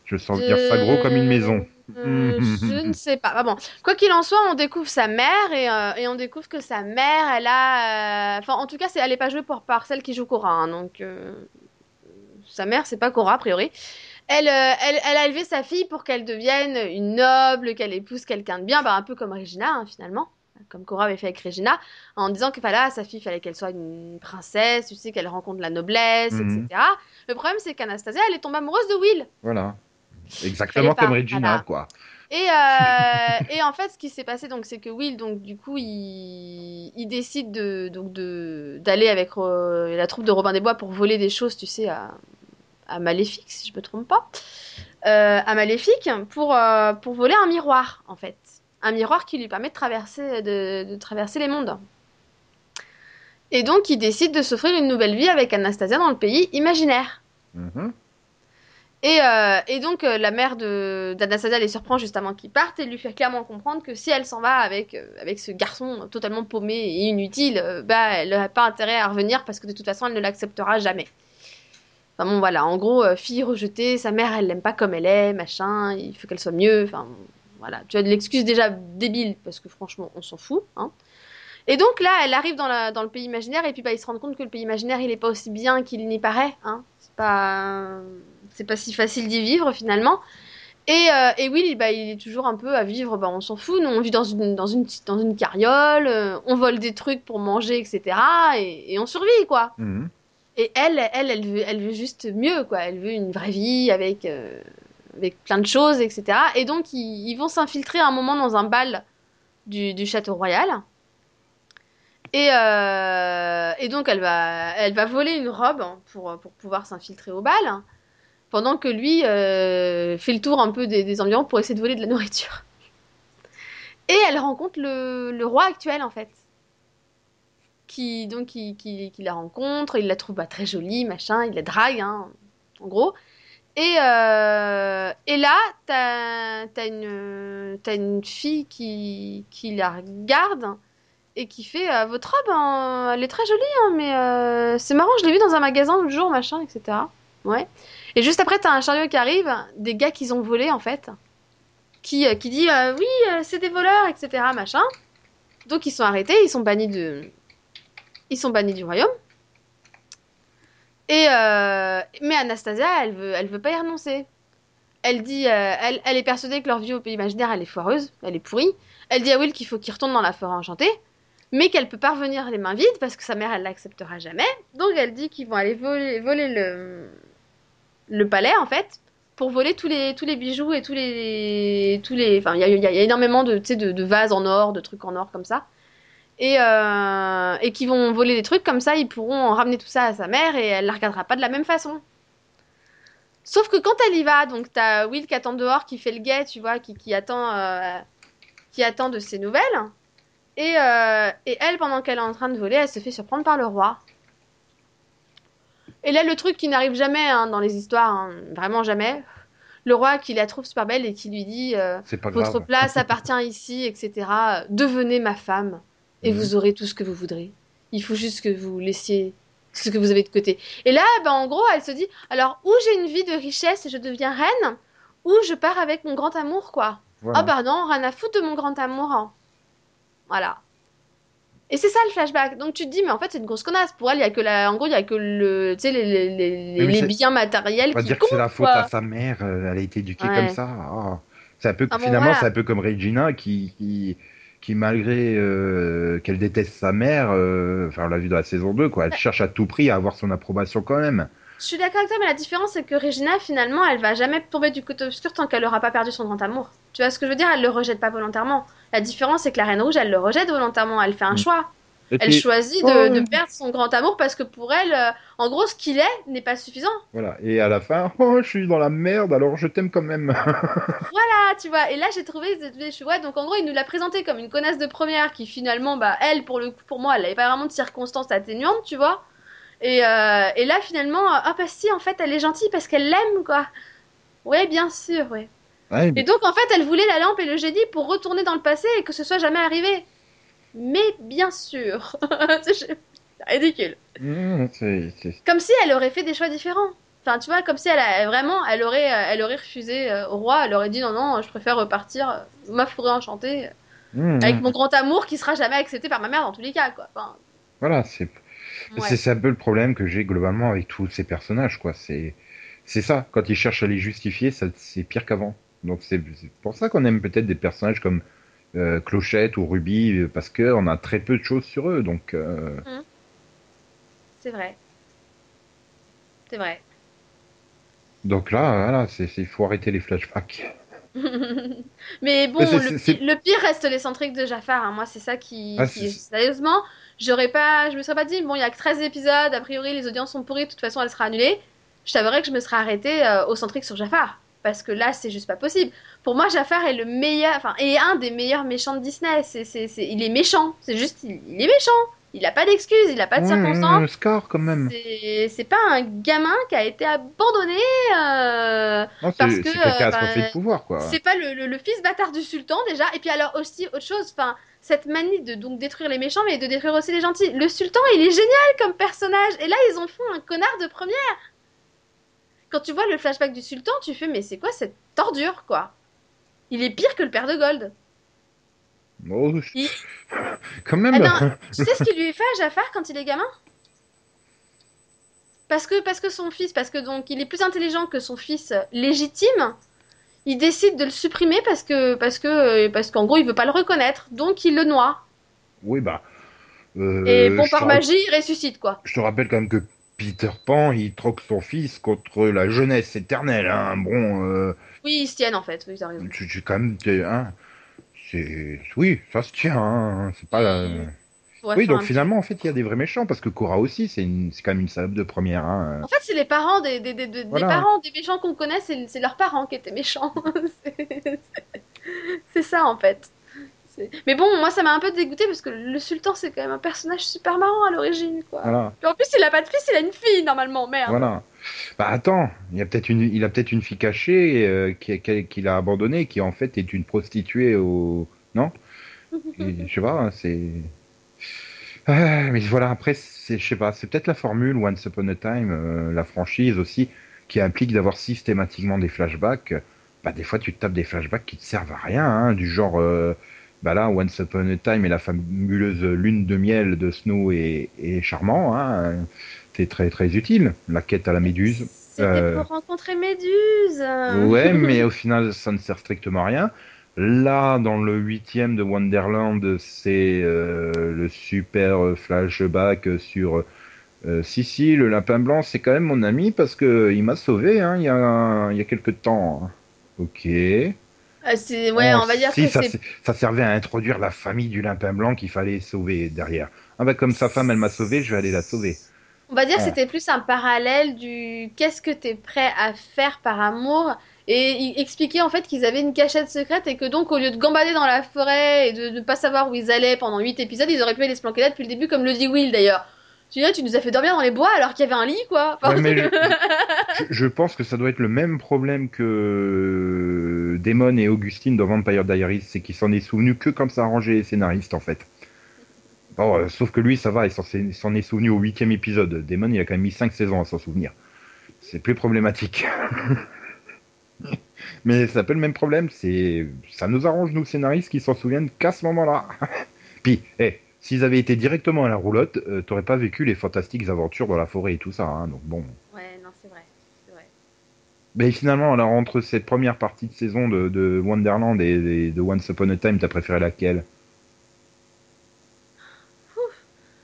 Je sens venir ça gros comme une maison. Euh, je ne [LAUGHS] sais pas. Ah bon, quoi qu'il en soit, on découvre sa mère et, euh, et on découvre que sa mère, elle a. euh, Enfin, en tout cas, elle n'est pas jouée pour, par celle qui joue Cora. hein, donc, euh, sa mère, c'est pas Cora, a priori. Elle, euh, elle, elle a élevé sa fille pour qu'elle devienne une noble, qu'elle épouse quelqu'un de bien, bah, un peu comme Regina, hein, finalement. Comme Cora avait fait avec Regina, en disant que voilà, sa fille, il fallait qu'elle soit une princesse, tu sais, qu'elle rencontre la noblesse, Mhm. etc. Le problème, c'est qu'Anastasia, elle est tombée amoureuse de Will. Voilà. Exactement pas, comme Regina, voilà. quoi. Et, euh, et en fait, ce qui s'est passé, donc, c'est que Will, donc, du coup, il, il décide de, donc, de, d'aller avec euh, la troupe de Robin des Bois pour voler des choses, tu sais, à, à Maléfique, si je me trompe pas. Euh, à Maléfique, pour, euh, pour voler un miroir, en fait. Un miroir qui lui permet de traverser, de, de traverser les mondes. Et donc, il décide de s'offrir une nouvelle vie avec Anastasia dans le pays imaginaire. Mhm. Et, euh, et donc, la mère de- d'Anastasia les surprend juste avant qu'ils partent et lui fait clairement comprendre que si elle s'en va avec, avec ce garçon totalement paumé et inutile, bah, elle n'aurait pas intérêt à revenir parce que de toute façon, elle ne l'acceptera jamais. Enfin bon, voilà, en gros, euh, fille rejetée, sa mère, elle l'aime pas comme elle est, machin, il faut qu'elle soit mieux, enfin, voilà. Tu as de l'excuse déjà débile parce que franchement, on s'en fout, hein. Et donc là, elle arrive dans, le pays imaginaire et puis bah, ils se rendent compte que le pays imaginaire, il est pas aussi bien qu'il n'y paraît, hein. C'est pas, c'est pas si facile d'y vivre finalement. Et, euh, Will, bah, il est toujours un peu à vivre, bah, on s'en fout, nous on vit dans une, dans une, dans une carriole, euh, on vole des trucs pour manger, etc. Et, on survit, quoi. Mhm. Et elle, elle, elle veut, juste mieux, quoi. Elle veut une vraie vie avec, euh, avec plein de choses, etc. Et donc, ils, vont s'infiltrer un moment dans un bal du, château royal. Et, euh, et donc, elle va, elle va voler une robe pour, pour pouvoir s'infiltrer au bal, pendant que lui euh, fait le tour un peu des, des environs pour essayer de voler de la nourriture. Et elle rencontre le, le roi actuel, en fait qui donc qui, qui, la rencontre, il la trouve bah, très jolie, machin, il la drague, hein, en gros. Et, euh, et là, t'as as une, une fille qui, qui la regarde et qui fait euh, Votre robe, hein, elle est très jolie, hein, mais euh, c'est marrant, je l'ai vue dans un magasin l'autre jour, machin, etc. Ouais. Et juste après, t'as un chariot qui arrive, des gars qu'ils ont volé en fait, qui, qui dit Oui, c'est des voleurs, etc. Machin. Donc ils sont arrêtés, ils sont bannis de, ils sont bannis du royaume. Et euh, mais Anastasia, elle veut, elle veut pas y renoncer. Elle dit, euh, elle, elle est persuadée que leur vie au pays imaginaire, elle est foireuse, elle est pourrie. Elle dit à Will qu'il faut qu'il retourne dans la forêt enchantée, mais qu'elle peut pas revenir les mains vides parce que sa mère, elle l'acceptera jamais. Donc elle dit qu'ils vont aller voler, le, le palais en fait, pour voler tous les, tous les bijoux et tous les, tous les, enfin il y y y a énormément de, de, de vases en or, de trucs en or comme ça et, euh, et qui vont voler des trucs comme ça, ils pourront ramener tout ça à sa mère et elle la regardera pas de la même façon. Sauf que quand elle y va, donc t'as Will qui attend dehors, qui fait le guet, tu vois, qui, qui attend, euh, qui attend de ses nouvelles. Et, euh, et elle, pendant qu'elle est en train de voler, elle se fait surprendre par le roi. Et là, le truc qui n'arrive jamais hein, dans les histoires, hein, vraiment jamais, le roi qui la trouve super belle et qui lui dit euh, grave. votre place appartient ici, etc. Devenez ma femme et Mhm. vous aurez tout ce que vous voudrez. Il faut juste que vous laissiez ce que vous avez de côté. Et là, ben, en gros, elle se dit alors, ou j'ai une vie de richesse et je deviens reine, ou je pars avec mon grand amour, quoi. Voilà. Bah non, rien à foutre de mon grand amour. hein. Voilà. Et c'est ça le flashback. Donc tu te dis, mais en fait, c'est une grosse connasse. Pour elle, il y a que la... en gros, il y a que le... les, les, les, biens matériels On va qui dire que comptent, c'est la faute quoi. à sa mère, euh, elle a été éduquée Ouais. comme ça. C'est un peu, Ah bon, finalement, voilà. c'est un peu comme Regina qui, qui, qui malgré euh, qu'elle déteste sa mère, euh, enfin on l'a vu dans la saison 2, quoi, elle cherche à tout prix à avoir son approbation quand même. Je suis d'accord avec toi, mais la différence, c'est que Regina, finalement, elle va jamais tomber du côté obscur tant qu'elle aura pas perdu son grand amour. Tu vois ce que je veux dire? Elle le rejette pas volontairement. La différence, c'est que la Reine Rouge, elle le rejette volontairement. Elle fait un Mm. choix. Elle choisit de, ouais. perdre son grand amour parce que pour elle, euh, en gros, ce qu'il est n'est pas suffisant. voilà. Et à la fin, [LAUGHS] oh, je suis dans la merde, alors je t'aime quand même. [LAUGHS] Ah, tu vois. Et là, j'ai trouvé, trouvé- ouais, donc en gros, il nous l'a présentée comme une connasse de première qui finalement, bah, elle, pour le coup, pour moi, elle n'avait pas vraiment de circonstances atténuantes, tu vois. Et, euh, et là, finalement, ah bah si, en fait, elle est gentille parce qu'elle l'aime, quoi. Ouais, bien sûr, ouais. Ouais, mais- Et donc, en fait, elle voulait la lampe et le Jedi pour retourner dans le passé et que ce soit jamais arrivé. Mais bien sûr. [LAUGHS] c'est ridicule. Mmh, c'est- c'est- Comme si elle aurait fait des choix différents. Enfin, tu vois, comme si elle a, vraiment, elle aurait, euh, elle aurait refusé euh, au roi. Elle aurait dit non, non, je préfère repartir ma forêt enchantée mmh, avec mon grand amour qui sera jamais accepté par ma mère dans tous les cas, quoi. Enfin, Voilà, c'est ouais. c'est c'est un peu le problème que j'ai globalement avec tous ces personnages, quoi. C'est c'est ça, quand ils cherchent à les justifier, ça c'est pire qu'avant. Donc c'est c'est pour ça qu'on aime peut-être des personnages comme euh, Clochette ou Ruby, euh, parce qu'on a très peu de choses sur eux. Donc euh, C'est vrai. C'est vrai. donc là, voilà, il faut arrêter les flashbacks. [LAUGHS] Mais bon, le, pire reste l'excentrique de Jafar. hein. Moi, c'est ça qui. Ah, qui- Sérieusement, j'aurais pas, je me serais pas dit, bon, il y a que 13 épisodes, a priori, les audiences sont pourries, de toute façon, elle sera annulée. Je t'avouerais que je me serais arrêtée euh, au centrique sur Jafar. Parce que là, c'est juste pas possible. Pour moi, Jafar est le meilleur, enfin, est un des meilleurs méchants de Disney. C'est, c'est, c'est- il est méchant. C'est juste, il, il est méchant. Il a pas d'excuses, il a pas de Ouais, circonstances. euh, Scar quand même. C'est c'est pas un gamin qui a été abandonné. euh, Non, parce que, euh, bah, de pouvoir quoi. C'est pas le, le- le fils bâtard du sultan déjà. Et puis alors aussi autre chose, enfin cette manie de donc détruire les méchants mais de détruire aussi les gentils. Le sultan il est génial comme personnage. Et là ils en font un connard de première. Quand tu vois le flashback du sultan, tu fais mais c'est quoi cette tordure quoi? Il est pire que le père de Gold. Oh, Il- [LAUGHS] Quand même. Eh ben, tu sais ce qu'il lui fait à Jafar quand il est gamin? Parce que, parce que son fils, parce que donc il est plus intelligent que son fils légitime, il décide de le supprimer parce que parce que parce qu'en gros il veut pas le reconnaître, donc il le noie. Oui bah. euh, Et bon par magie il ressuscite quoi. Je te rappelle quand même que Peter Pan, il troque son fils contre la jeunesse éternelle. Hein. Bon, euh, Oui ils se tiennent en fait, oui raison. quand même, hein, oui, ça se tient. Hein. C'est pas. la- Ouais, oui, donc finalement, en fait, il y a des vrais méchants parce que Cora aussi, c'est une... quand même une salope de première. Hein. En fait c'est les parents des, des, des, des- Voilà. parents des méchants qu'on connaît, c'est leurs parents qui étaient méchants. [LAUGHS] C'est ça en fait. Mais bon, moi ça m'a un peu dégoûté parce que le sultan c'est quand même un personnage super marrant à l'origine quoi. Voilà, Puis en plus, il a pas de fils, il a une fille normalement, merde. voilà. Bah attends, il a peut-être une, il a peut-être une fille cachée euh, qui- qui- qu'il a abandonnée, qui en fait est une prostituée au, non? [LAUGHS] Je sais pas, hein, c'est. Ah, mais voilà, après, c'est, je sais pas, c'est peut-être la formule Once Upon a Time, euh, la franchise aussi, qui implique d'avoir systématiquement des flashbacks. Bah, des fois, tu te tapes des flashbacks qui te servent à rien, hein, du genre, euh, bah là, Once Upon a Time et la fabuleuse lune de miel de Snow est, est charmant, hein, c'est très très utile. La quête à la méduse. C'était Euh, pour rencontrer Méduse. Ouais, [LAUGHS] mais au final, ça ne sert strictement à rien. Là, dans le huitième de Wonderland, c'est euh, le super flashback sur euh, si, si, le lapin blanc, c'est quand même mon ami parce que il m'a sauvé hein, il y a, il y a quelques temps. Ok. Ah, c'est- ouais, Oh, on va dire si, que ça, ça servait à introduire la famille du lapin blanc qu'il fallait sauver derrière. Ah bah comme sa femme, elle m'a sauvé, je vais aller la sauver. On va dire que Ouais. c'était plus un parallèle du qu'est-ce que t'es prêt à faire par amour. Et il expliquait en fait qu'ils avaient une cachette secrète et que donc au lieu de gambader dans la forêt et de ne pas savoir où ils allaient pendant 8 épisodes, ils auraient pu aller se planquer là depuis le début comme le dit Will d'ailleurs. Tu dis, tu nous as fait dormir dans les bois alors qu'il y avait un lit quoi. Enfin, Ouais, mais [LAUGHS] je, je- je pense que ça doit être le même problème que Damon et Augustine dans Vampire Diaries, c'est qu'il s'en est souvenu que quand ça arrangeait les scénaristes en fait. Bon, euh, sauf que lui, ça va, il s'en est souvenu au huitième épisode. Damon, il a quand même mis 5 saisons à s'en souvenir. C'est plus problématique. [LAUGHS] Mais c'est un peu le même problème, c'est ça nous arrange nous scénaristes qui s'en souviennent qu'à ce moment-là. [LAUGHS] Puis, eh, s'ils avaient été directement à la roulotte, euh, t'aurais pas vécu les fantastiques aventures dans la forêt et tout ça. hein, donc bon. Ouais, non, c'est vrai. Mais finalement, alors entre cette première partie de saison de, de Wonderland et, et de Once Upon a Time, t'as préféré laquelle?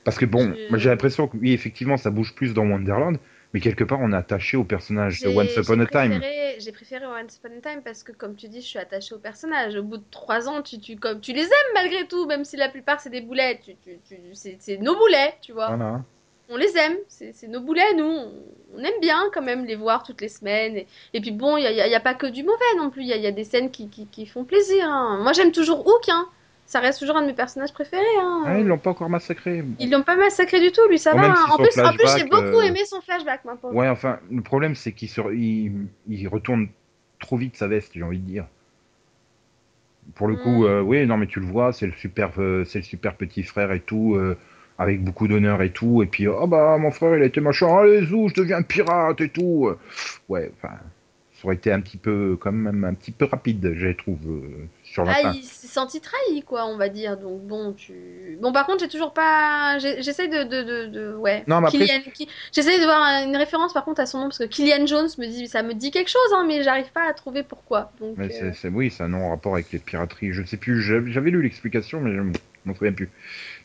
Parce que bon, Je- moi j'ai l'impression que oui, effectivement, ça bouge plus dans Wonderland, mais quelque part on est attaché au personnage de Once Upon a Time. J'ai préféré Once Upon a Time parce que, comme tu dis, je suis attachée au personnage. Au bout de trois ans, tu, tu, comme, tu les aimes malgré tout, même si la plupart c'est des boulets. Tu, tu, tu, c'est nos boulets, tu vois. Voilà. On les aime, c'est nos boulets, nous. On, on aime bien quand même les voir toutes les semaines. Et, et puis bon, il n'y a, pas que du mauvais non plus. Il y a, y a des scènes qui, qui, qui font plaisir. hein. Moi j'aime toujours Hook, hein. Ça reste toujours un de mes personnages préférés. Hein. Ah, ils l'ont pas encore massacré. Ils l'ont pas massacré du tout, lui, ça va. hein. En plus, en plus j'ai beaucoup euh, aimé son flashback, pauvre. Ouais, enfin, le problème c'est qu'il se... il... il retourne trop vite sa veste, j'ai envie de dire. Pour le coup, Mm. euh, oui, non, mais tu le vois, c'est le super, euh, c'est le super petit frère et tout, euh, avec beaucoup d'honneur et tout. Et puis, oh bah, mon frère, il a été machin, allez, zou, je deviens pirate et tout. Ouais, enfin, ça aurait été un petit peu, quand même, un petit peu rapide, je trouve, euh, sur la Ah, fin. il s'est senti trahi, quoi, on va dire. Donc bon, tu. Bon, par contre, j'ai toujours pas. J'essaie de, de, de, de- Ouais. Non, mais après- Kylian- J'essaie de voir une référence, par contre, à son nom, parce que Kylian Jones me dit, ça me dit quelque chose, hein, mais j'arrive pas à trouver pourquoi. Donc. Mais euh, c'est, oui, c'est un non rapport avec les pirateries. Je sais plus, j'avais lu l'explication, mais je m'en souviens plus.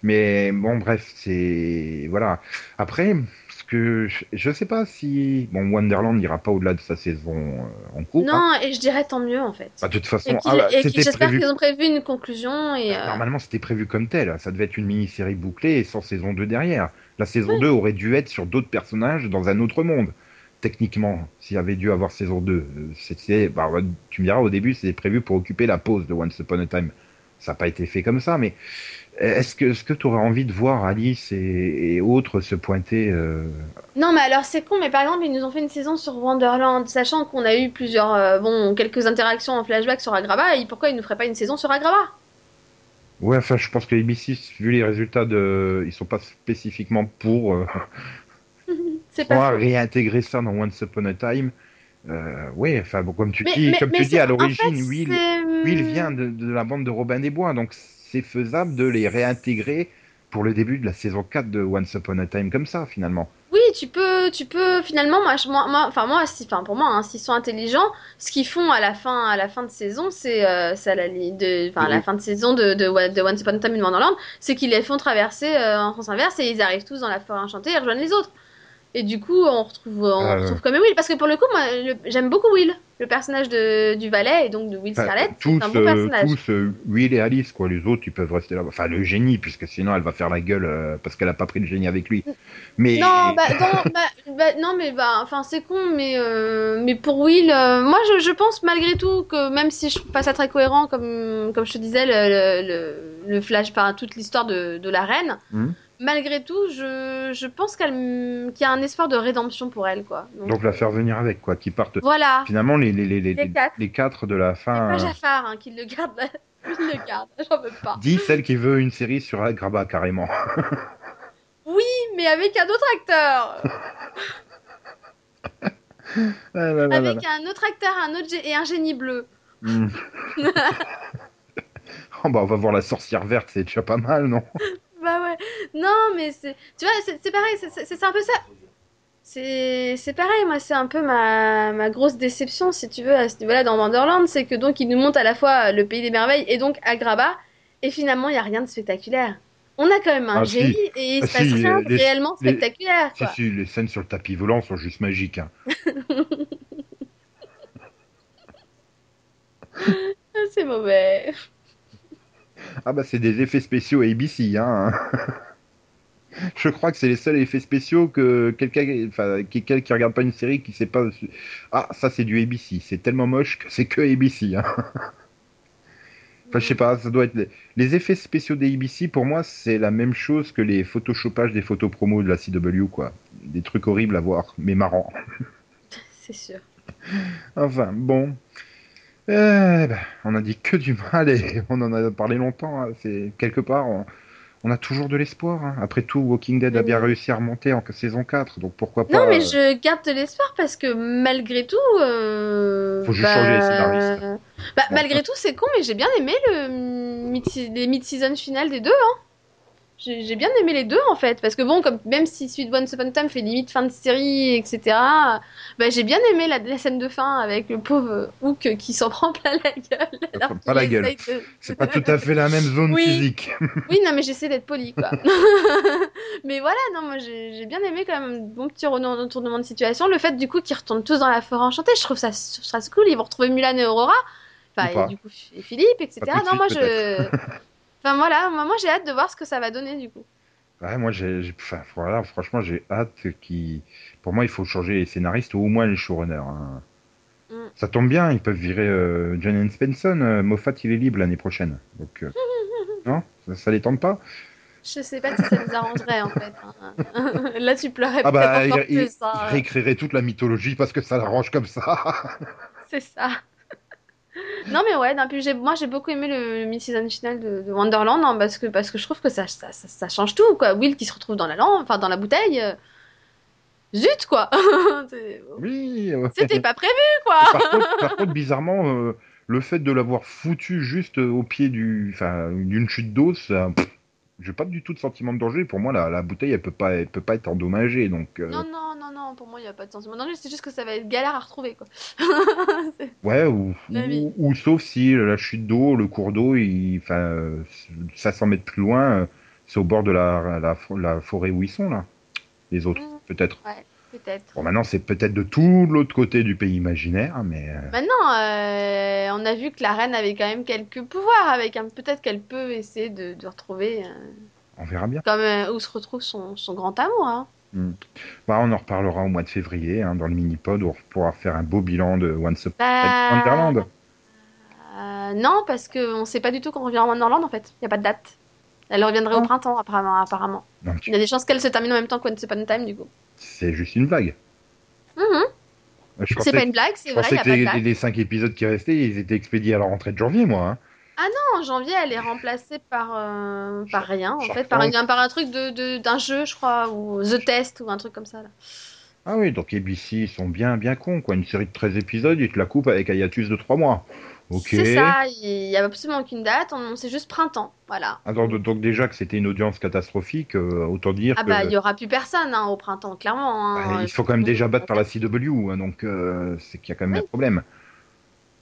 Mais bon, bref, c'est. Voilà. Après, que. Je ne sais pas si. Bon, Wonderland n'ira pas au-delà de sa saison euh, en cours. hein. Non, et je dirais tant mieux, en fait. Bah, de toute façon, Et, ah bah, et j'espère prévu. qu'ils ont prévu une conclusion et. euh, Normalement, c'était prévu comme tel. Ça devait être une mini-série bouclée et sans saison 2 derrière. La saison 2 aurait dû être sur d'autres personnages dans un autre monde. Techniquement, s'il y avait dû avoir saison 2, euh, c'était, bah, tu me diras, au début, c'était prévu pour occuper la pause de Once Upon a Time. ça n'a pas été fait comme ça, mais est-ce que est-ce que tu aurais envie de voir Alice et, et autres se pointer euh, Non, mais alors c'est con, mais par exemple, ils nous ont fait une saison sur Wonderland, sachant qu'on a eu plusieurs, euh, bon, quelques interactions en flashback sur Agrabah, et pourquoi ils nous feraient pas une saison sur Agrabah? Ouais, enfin, je pense que ABC, vu les résultats de, ils sont pas spécifiquement pour euh, [LAUGHS] C'est pas réintégrer ça dans Once Upon a Time. Euh, ouais, enfin, bon, comme tu Mais- dis, mais- comme mais tu dis à en l'origine, fait, Will, Will vient de, de la bande de Robin des Bois, donc c'est faisable de les réintégrer pour le début de la saison 4 de Once Upon a Time comme ça, finalement. Oui, tu peux, tu peux finalement, moi, enfin moi, si, enfin pour moi, hein, s'ils sont intelligents, ce qu'ils font à la fin, à la fin de saison, c'est, euh, à la de, enfin fin de saison de, de, de Once Upon a Time in Wonderland, c'est qu'ils les font traverser euh, en sens inverse et ils arrivent tous dans la forêt enchantée et rejoignent les autres. Et du coup, on retrouve, on Ah, retrouve comme Will, parce que pour le coup, moi, j'aime beaucoup Will, le personnage de, du valet et donc de Will Enfin, Scarlett, tous, un bon euh, personnage. tous euh, Will et Alice, quoi. Les autres, ils peuvent rester là. Enfin, le génie, puisque sinon, elle va faire la gueule euh, parce qu'elle a pas pris le génie avec lui. Mais Non, bah, dans- bah, bah, non, mais bah, enfin, c'est con, mais, euh, mais pour Will, moi, je, je pense malgré tout que même si je trouve pas ça très cohérent, comme, comme je te disais, le, le, le flash par toute l'histoire de, de la reine, Mhm. Malgré tout, je, je pense qu'elle, qu'il y a un espoir de rédemption pour elle, quoi. Donc, donc la faire venir avec, quoi, qui partent. voilà. Finalement, les, les, les, les, Les quatre. les quatre de la C'est fin. pas euh, Jafar hein, qui le garde, [LAUGHS] qui le garde, [LAUGHS] j'en veux pas. Dit celle qui veut une série sur Agrabah, carrément. [LAUGHS] Oui, mais avec un autre acteur, là là là avec un autre acteur, un autre et un génie bleu. Hmm. oh, bah, on va voir la sorcière verte, c'est déjà pas mal, non? Bah ouais. Non, mais c'est. Tu vois, c'est pareil, c'est- un peu ça. C'est pareil, moi, c'est un peu ma, ma grosse déception, si tu veux, à ce niveau-là, dans Wonderland. C'est que donc, ils nous montrent à la fois le pays des merveilles et donc Agrabah, et finalement, il n'y a rien de spectaculaire. On a quand même un Ah, si. génie et il Ah, se passe si, rien euh, de réellement les- spectaculaire, Si, quoi. si, les scènes sur le tapis volant sont juste magiques. hein. [LAUGHS] Ah, C'est mauvais. Ah bah c'est des effets spéciaux ABC, hein. [LAUGHS] Je crois que c'est les seuls effets spéciaux que quelqu'un, enfin, quelqu'un qui regarde pas une série qui sait pas. Ah, ça c'est du ABC. C'est tellement moche que c'est que ABC. Hein. [LAUGHS] Enfin, je sais pas, ça doit être les- les effets spéciaux des ABC. Pour moi, c'est la même chose que les photoshoppages des photos promo de la CW, quoi. Des trucs horribles à voir, mais marrants. [LAUGHS] C'est sûr. Enfin, bon. Eh ben, on a dit que du mal et [LAUGHS] on en a parlé longtemps. hein. C'est quelque part, on, on a toujours de l'espoir. hein. Après tout, Walking Dead a bien réussi à remonter en saison 4, donc pourquoi pas. Non, mais euh, je garde de l'espoir parce que malgré tout. euh, Faut juste changer les scénaristes. Bah, Bon. malgré tout, c'est con, mais j'ai bien aimé le mid les mid-season finales des deux. Hein. J'ai bien aimé les deux en fait. Parce que bon, comme, même si Sweet One Upon a Time fait limite fin de série, etc., bah, j'ai bien aimé la, la scène de fin avec le pauvre Hook qui s'en prend plein la gueule. alors pas la gueule. de- C'est pas tout à fait la même zone Oui. physique. [LAUGHS] Oui, non, mais j'essaie d'être poli, quoi. [LAUGHS] mais voilà, non, moi j'ai bien aimé quand même un bon petit retournement de situation. Le fait du coup qu'ils retournent tous dans la forêt enchantée, je trouve ça, je trouve ça cool. Ils vont retrouver Mulan et Aurora. Enfin, et du coup, et Philippe, etc. Non, moi suite, je. [LAUGHS] Enfin voilà, moi, moi j'ai hâte de voir ce que ça va donner du coup. Ouais, moi, j'ai, enfin, voilà, franchement, j'ai hâte qu'il. Pour moi, il faut changer les scénaristes ou au moins les showrunners. hein. Mm. Ça tombe bien, ils peuvent virer euh, John and Spencer. euh, Moffat, il est libre l'année prochaine. Donc, euh, [LAUGHS] non, ça, ça les tente pas? Je sais pas si ça nous arrangerait en fait. hein. [LAUGHS] Là, tu pleurais Ah bah, il, il- hein. réécrirait toute la mythologie parce que ça l'arrange comme ça. [LAUGHS] C'est ça. Non mais ouais, non, puis j'ai, moi j'ai beaucoup aimé le, le mid-season final de, de Wonderland hein, parce que parce que je trouve que ça, ça, ça, ça change tout quoi. Will qui se retrouve dans la lampe, enfin dans la bouteille. euh, Zut quoi. [LAUGHS] Oui. ouais. C'était pas prévu quoi. Par contre, par contre, bizarrement, euh, le fait de l'avoir foutu juste au pied du, enfin, d'une chute d'eau, ça, pff, j'ai pas du tout de sentiment de danger. Pour moi, la, la bouteille, elle peut pas, elle peut pas être endommagée. Donc, euh, Non non non non, pour moi il y a pas de sentiment danger, c'est juste que ça va être galère à retrouver quoi. [LAUGHS] Ouais, ou, ou, ou sauf si la chute d'eau, le cours d'eau, il, euh, 500 mètres plus loin, euh, c'est au bord de la, la, la forêt où ils sont là. Les autres, Mhm. peut-être. Peut-être. Bon, maintenant, c'est peut-être de tout l'autre côté du pays imaginaire, mais. euh, Maintenant, euh, on a vu que la reine avait quand même quelques pouvoirs, avec un peut-être qu'elle peut essayer de, de retrouver euh, on verra bien. comme euh, où se retrouve son, son grand amour. Hein. Bah, on en reparlera au mois de février hein, dans le mini-pod où on pourra faire un beau bilan de Once Upon Bah, a Wonderland. euh, non, parce qu'on sait pas du tout qu'on revient en Wonderland en fait. Il y a pas de date. Elle reviendrait au printemps apparemment. apparemment. Non, tu- Il y a des chances qu'elle se termine en même temps qu'Once Upon a Time du coup. C'est juste une blague. Mhm. Je C'est pas une blague, c'est je vrai, il pensais que les, les cinq épisodes qui restaient, ils étaient expédiés à la rentrée de janvier, moi. hein. En janvier, elle est remplacée par, euh, par rien, en Shark fait, par, un- par un truc de, de- d'un jeu, je crois, ou The Test, ou un truc comme ça. Là. Ah oui, donc ABC, ils sont bien, bien cons, quoi. Une série de 13 épisodes, ils te la coupent avec un hiatus de 3 mois. C'est ça, il n'y a absolument aucune date, on, c'est juste printemps, voilà. Alors, donc déjà que c'était une audience catastrophique, euh, autant dire Ah que bah, il y aura plus personne hein, au printemps, clairement. bah, hein. il faut quand même déjà battre par la CW, hein, donc euh, c'est qu'il y a quand même Oui. un problème.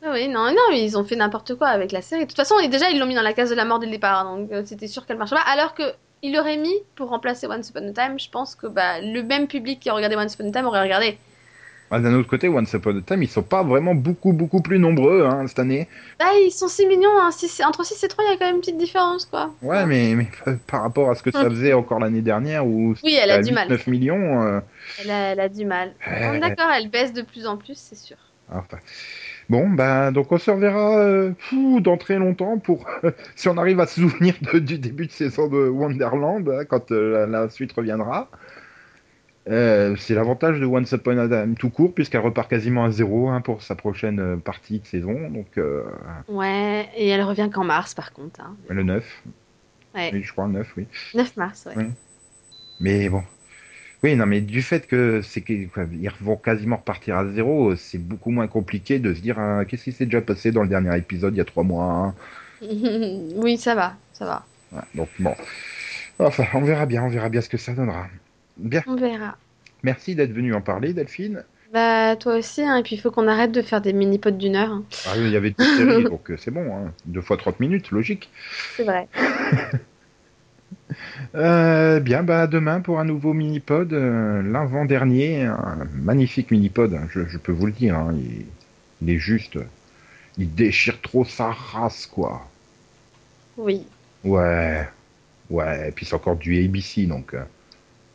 Oui, non, non, ils ont fait n'importe quoi avec la série. De toute façon, déjà, ils l'ont mis dans la case de la mort dès le départ, donc euh, c'était sûr qu'elle marchait pas. Alors que il l'aurait mis pour remplacer Once Upon a Time, je pense que bah, le même public qui a regardé Once Upon a Time aurait regardé. Ah, D'un autre côté, Once Upon a Time, ils sont pas vraiment beaucoup, beaucoup plus nombreux hein, cette année. Ah, ils sont 6 millions, hein, six- entre 6 et 3, il y a quand même une petite différence, quoi. Ouais, mais, mais par rapport à ce que ça faisait encore l'année dernière, où Oui, elle a du mal. 9 millions, euh, Elle a, elle a du mal. Euh, D'accord, elle baisse de plus en plus, c'est sûr. Enfin. Bon, bah, donc on se reverra euh, fou, dans très longtemps pour [LAUGHS] si on arrive à se souvenir de- du début de saison de Wonderland hein, quand euh, la, la suite reviendra. Euh, c'est l'avantage de Once Upon a Time tout court puisqu'elle repart quasiment à zéro hein, pour sa prochaine euh, partie de saison, donc euh, Ouais, et elle revient qu'en mars, par contre. hein. le 9. Ouais. Oui, je crois le 9, oui. 9 mars, ouais. Oui. Mais bon. Oui, non, mais du fait que c'est qu'ils vont quasiment repartir à zéro, c'est beaucoup moins compliqué de se dire ah, qu'est-ce qui s'est déjà passé dans le dernier épisode il y a trois mois. hein. [LAUGHS] oui, ça va, ça va. Donc bon. Enfin, on verra bien, on verra bien ce que ça donnera. Bien, On verra. merci d'être venu en parler, Delphine. Bah, toi aussi, hein, et puis il faut qu'on arrête de faire des mini-pods d'une heure. hein. Ah, il y avait toute série, [LAUGHS] donc euh, c'est bon, hein. deux fois 30 minutes, logique. C'est vrai. [LAUGHS] Euh, bien, bah demain pour un nouveau mini-pod, euh, l'avant-dernier, un magnifique mini-pod, hein, je, je peux vous le dire, hein, il, il est juste, il déchire trop sa race, quoi. Oui, Ouais, ouais, et puis c'est encore du ABC, donc, euh,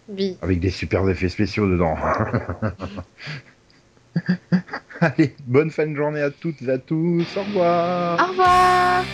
oui. avec des super effets spéciaux dedans. [LAUGHS] Allez, bonne fin de journée à toutes et à tous, au revoir Au revoir